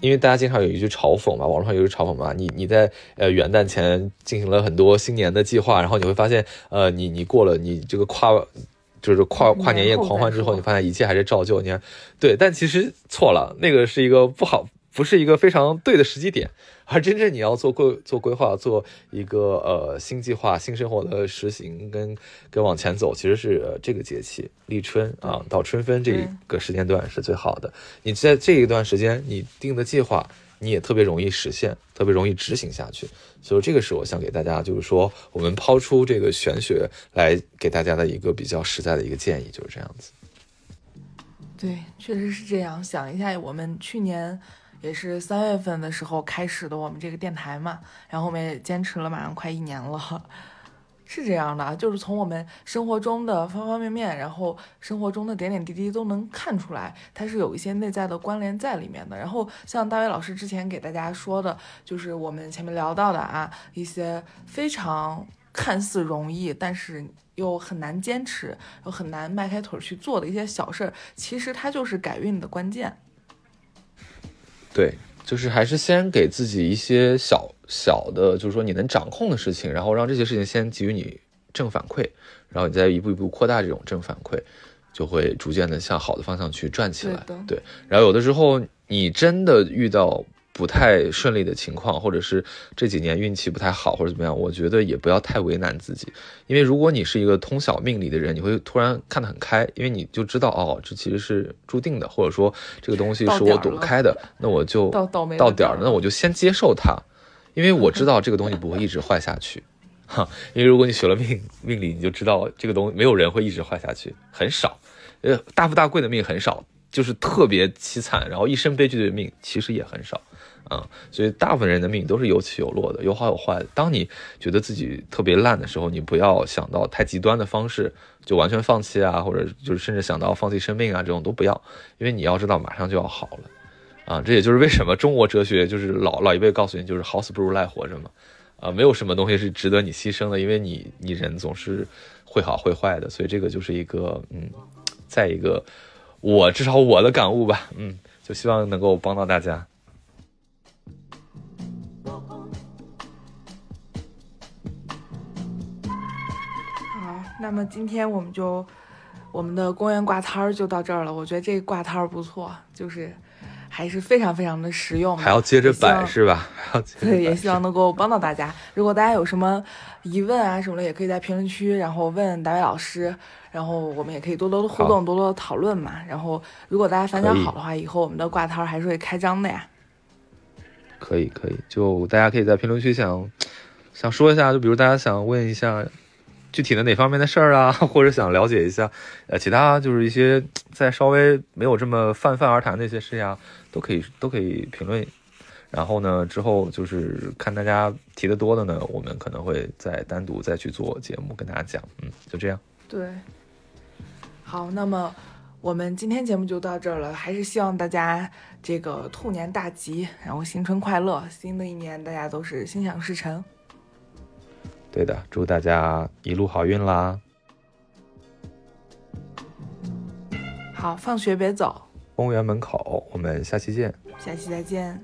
因为大家经常有一句嘲讽嘛，网络上有一句嘲讽嘛，你你在呃元旦前进行了很多新年的计划，然后你会发现，呃，你你过了你这个跨就是跨跨年夜狂欢之后，你发现一切还是照旧。你看，对，但其实错了，那个是一个不好，不是一个非常对的时机点。而真正你要做规做规划，做一个呃新计划、新生活的实行跟跟往前走，其实是这个节气立春啊，到春分这个时间段是最好的。你在这一段时间你定的计划，你也特别容易实现，特别容易执行下去。所以这个是我想给大家，就是说我们抛出这个玄学来给大家的一个比较实在的一个建议，就是这样子。对，确实是这样。想一下，我们去年。也是三月份的时候开始的我们这个电台嘛，然后我们也坚持了马上快一年了，是这样的，就是从我们生活中的方方面面，然后生活中的点点滴滴都能看出来，它是有一些内在的关联在里面的。然后像大卫老师之前给大家说的，就是我们前面聊到的啊，一些非常看似容易，但是又很难坚持，又很难迈开腿去做的一些小事儿，其实它就是改运的关键。对，就是还是先给自己一些小小的，就是说你能掌控的事情，然后让这些事情先给予你正反馈，然后你再一步一步扩大这种正反馈，就会逐渐的向好的方向去转起来。对，然后有的时候你真的遇到。不太顺利的情况，或者是这几年运气不太好，或者怎么样，我觉得也不要太为难自己，因为如果你是一个通晓命理的人，你会突然看得很开，因为你就知道哦，这其实是注定的，或者说这个东西是我躲不开的，那我就到到点儿了，那我就先接受它，因为我知道这个东西不会一直坏下去，哈，因为如果你学了命命理，你就知道这个东西没有人会一直坏下去，很少，呃，大富大贵的命很少，就是特别凄惨，然后一生悲剧的命其实也很少。啊，所以大部分人的命都是有起有落的，有好有坏的。当你觉得自己特别烂的时候，你不要想到太极端的方式，就完全放弃啊，或者就是甚至想到放弃生命啊，这种都不要，因为你要知道马上就要好了。啊，这也就是为什么中国哲学就是老老一辈告诉你，就是好死不如赖活着嘛。啊，没有什么东西是值得你牺牲的，因为你你人总是会好会坏的，所以这个就是一个嗯，再一个我至少我的感悟吧，嗯，就希望能够帮到大家。那么今天我们就我们的公园挂摊儿就到这儿了。我觉得这挂摊儿不错，就是还是非常非常的实用。还要接着摆是吧？对，也希望能够帮到大家。如果大家有什么疑问啊什么的，也可以在评论区，然后问大伟老师，然后我们也可以多多的互动，多多的讨论嘛。然后如果大家反响好的话，以后我们的挂摊儿还是会开张的呀。可以可以，就大家可以在评论区想想说一下，就比如大家想问一下。具体的哪方面的事儿啊，或者想了解一下，呃，其他就是一些再稍微没有这么泛泛而谈的一些事呀，都可以都可以评论。然后呢，之后就是看大家提的多的呢，我们可能会再单独再去做节目跟大家讲。嗯，就这样。对。好，那么我们今天节目就到这儿了，还是希望大家这个兔年大吉，然后新春快乐，新的一年大家都是心想事成。对的，祝大家一路好运啦！好，放学别走，公园门口，我们下期见，下期再见。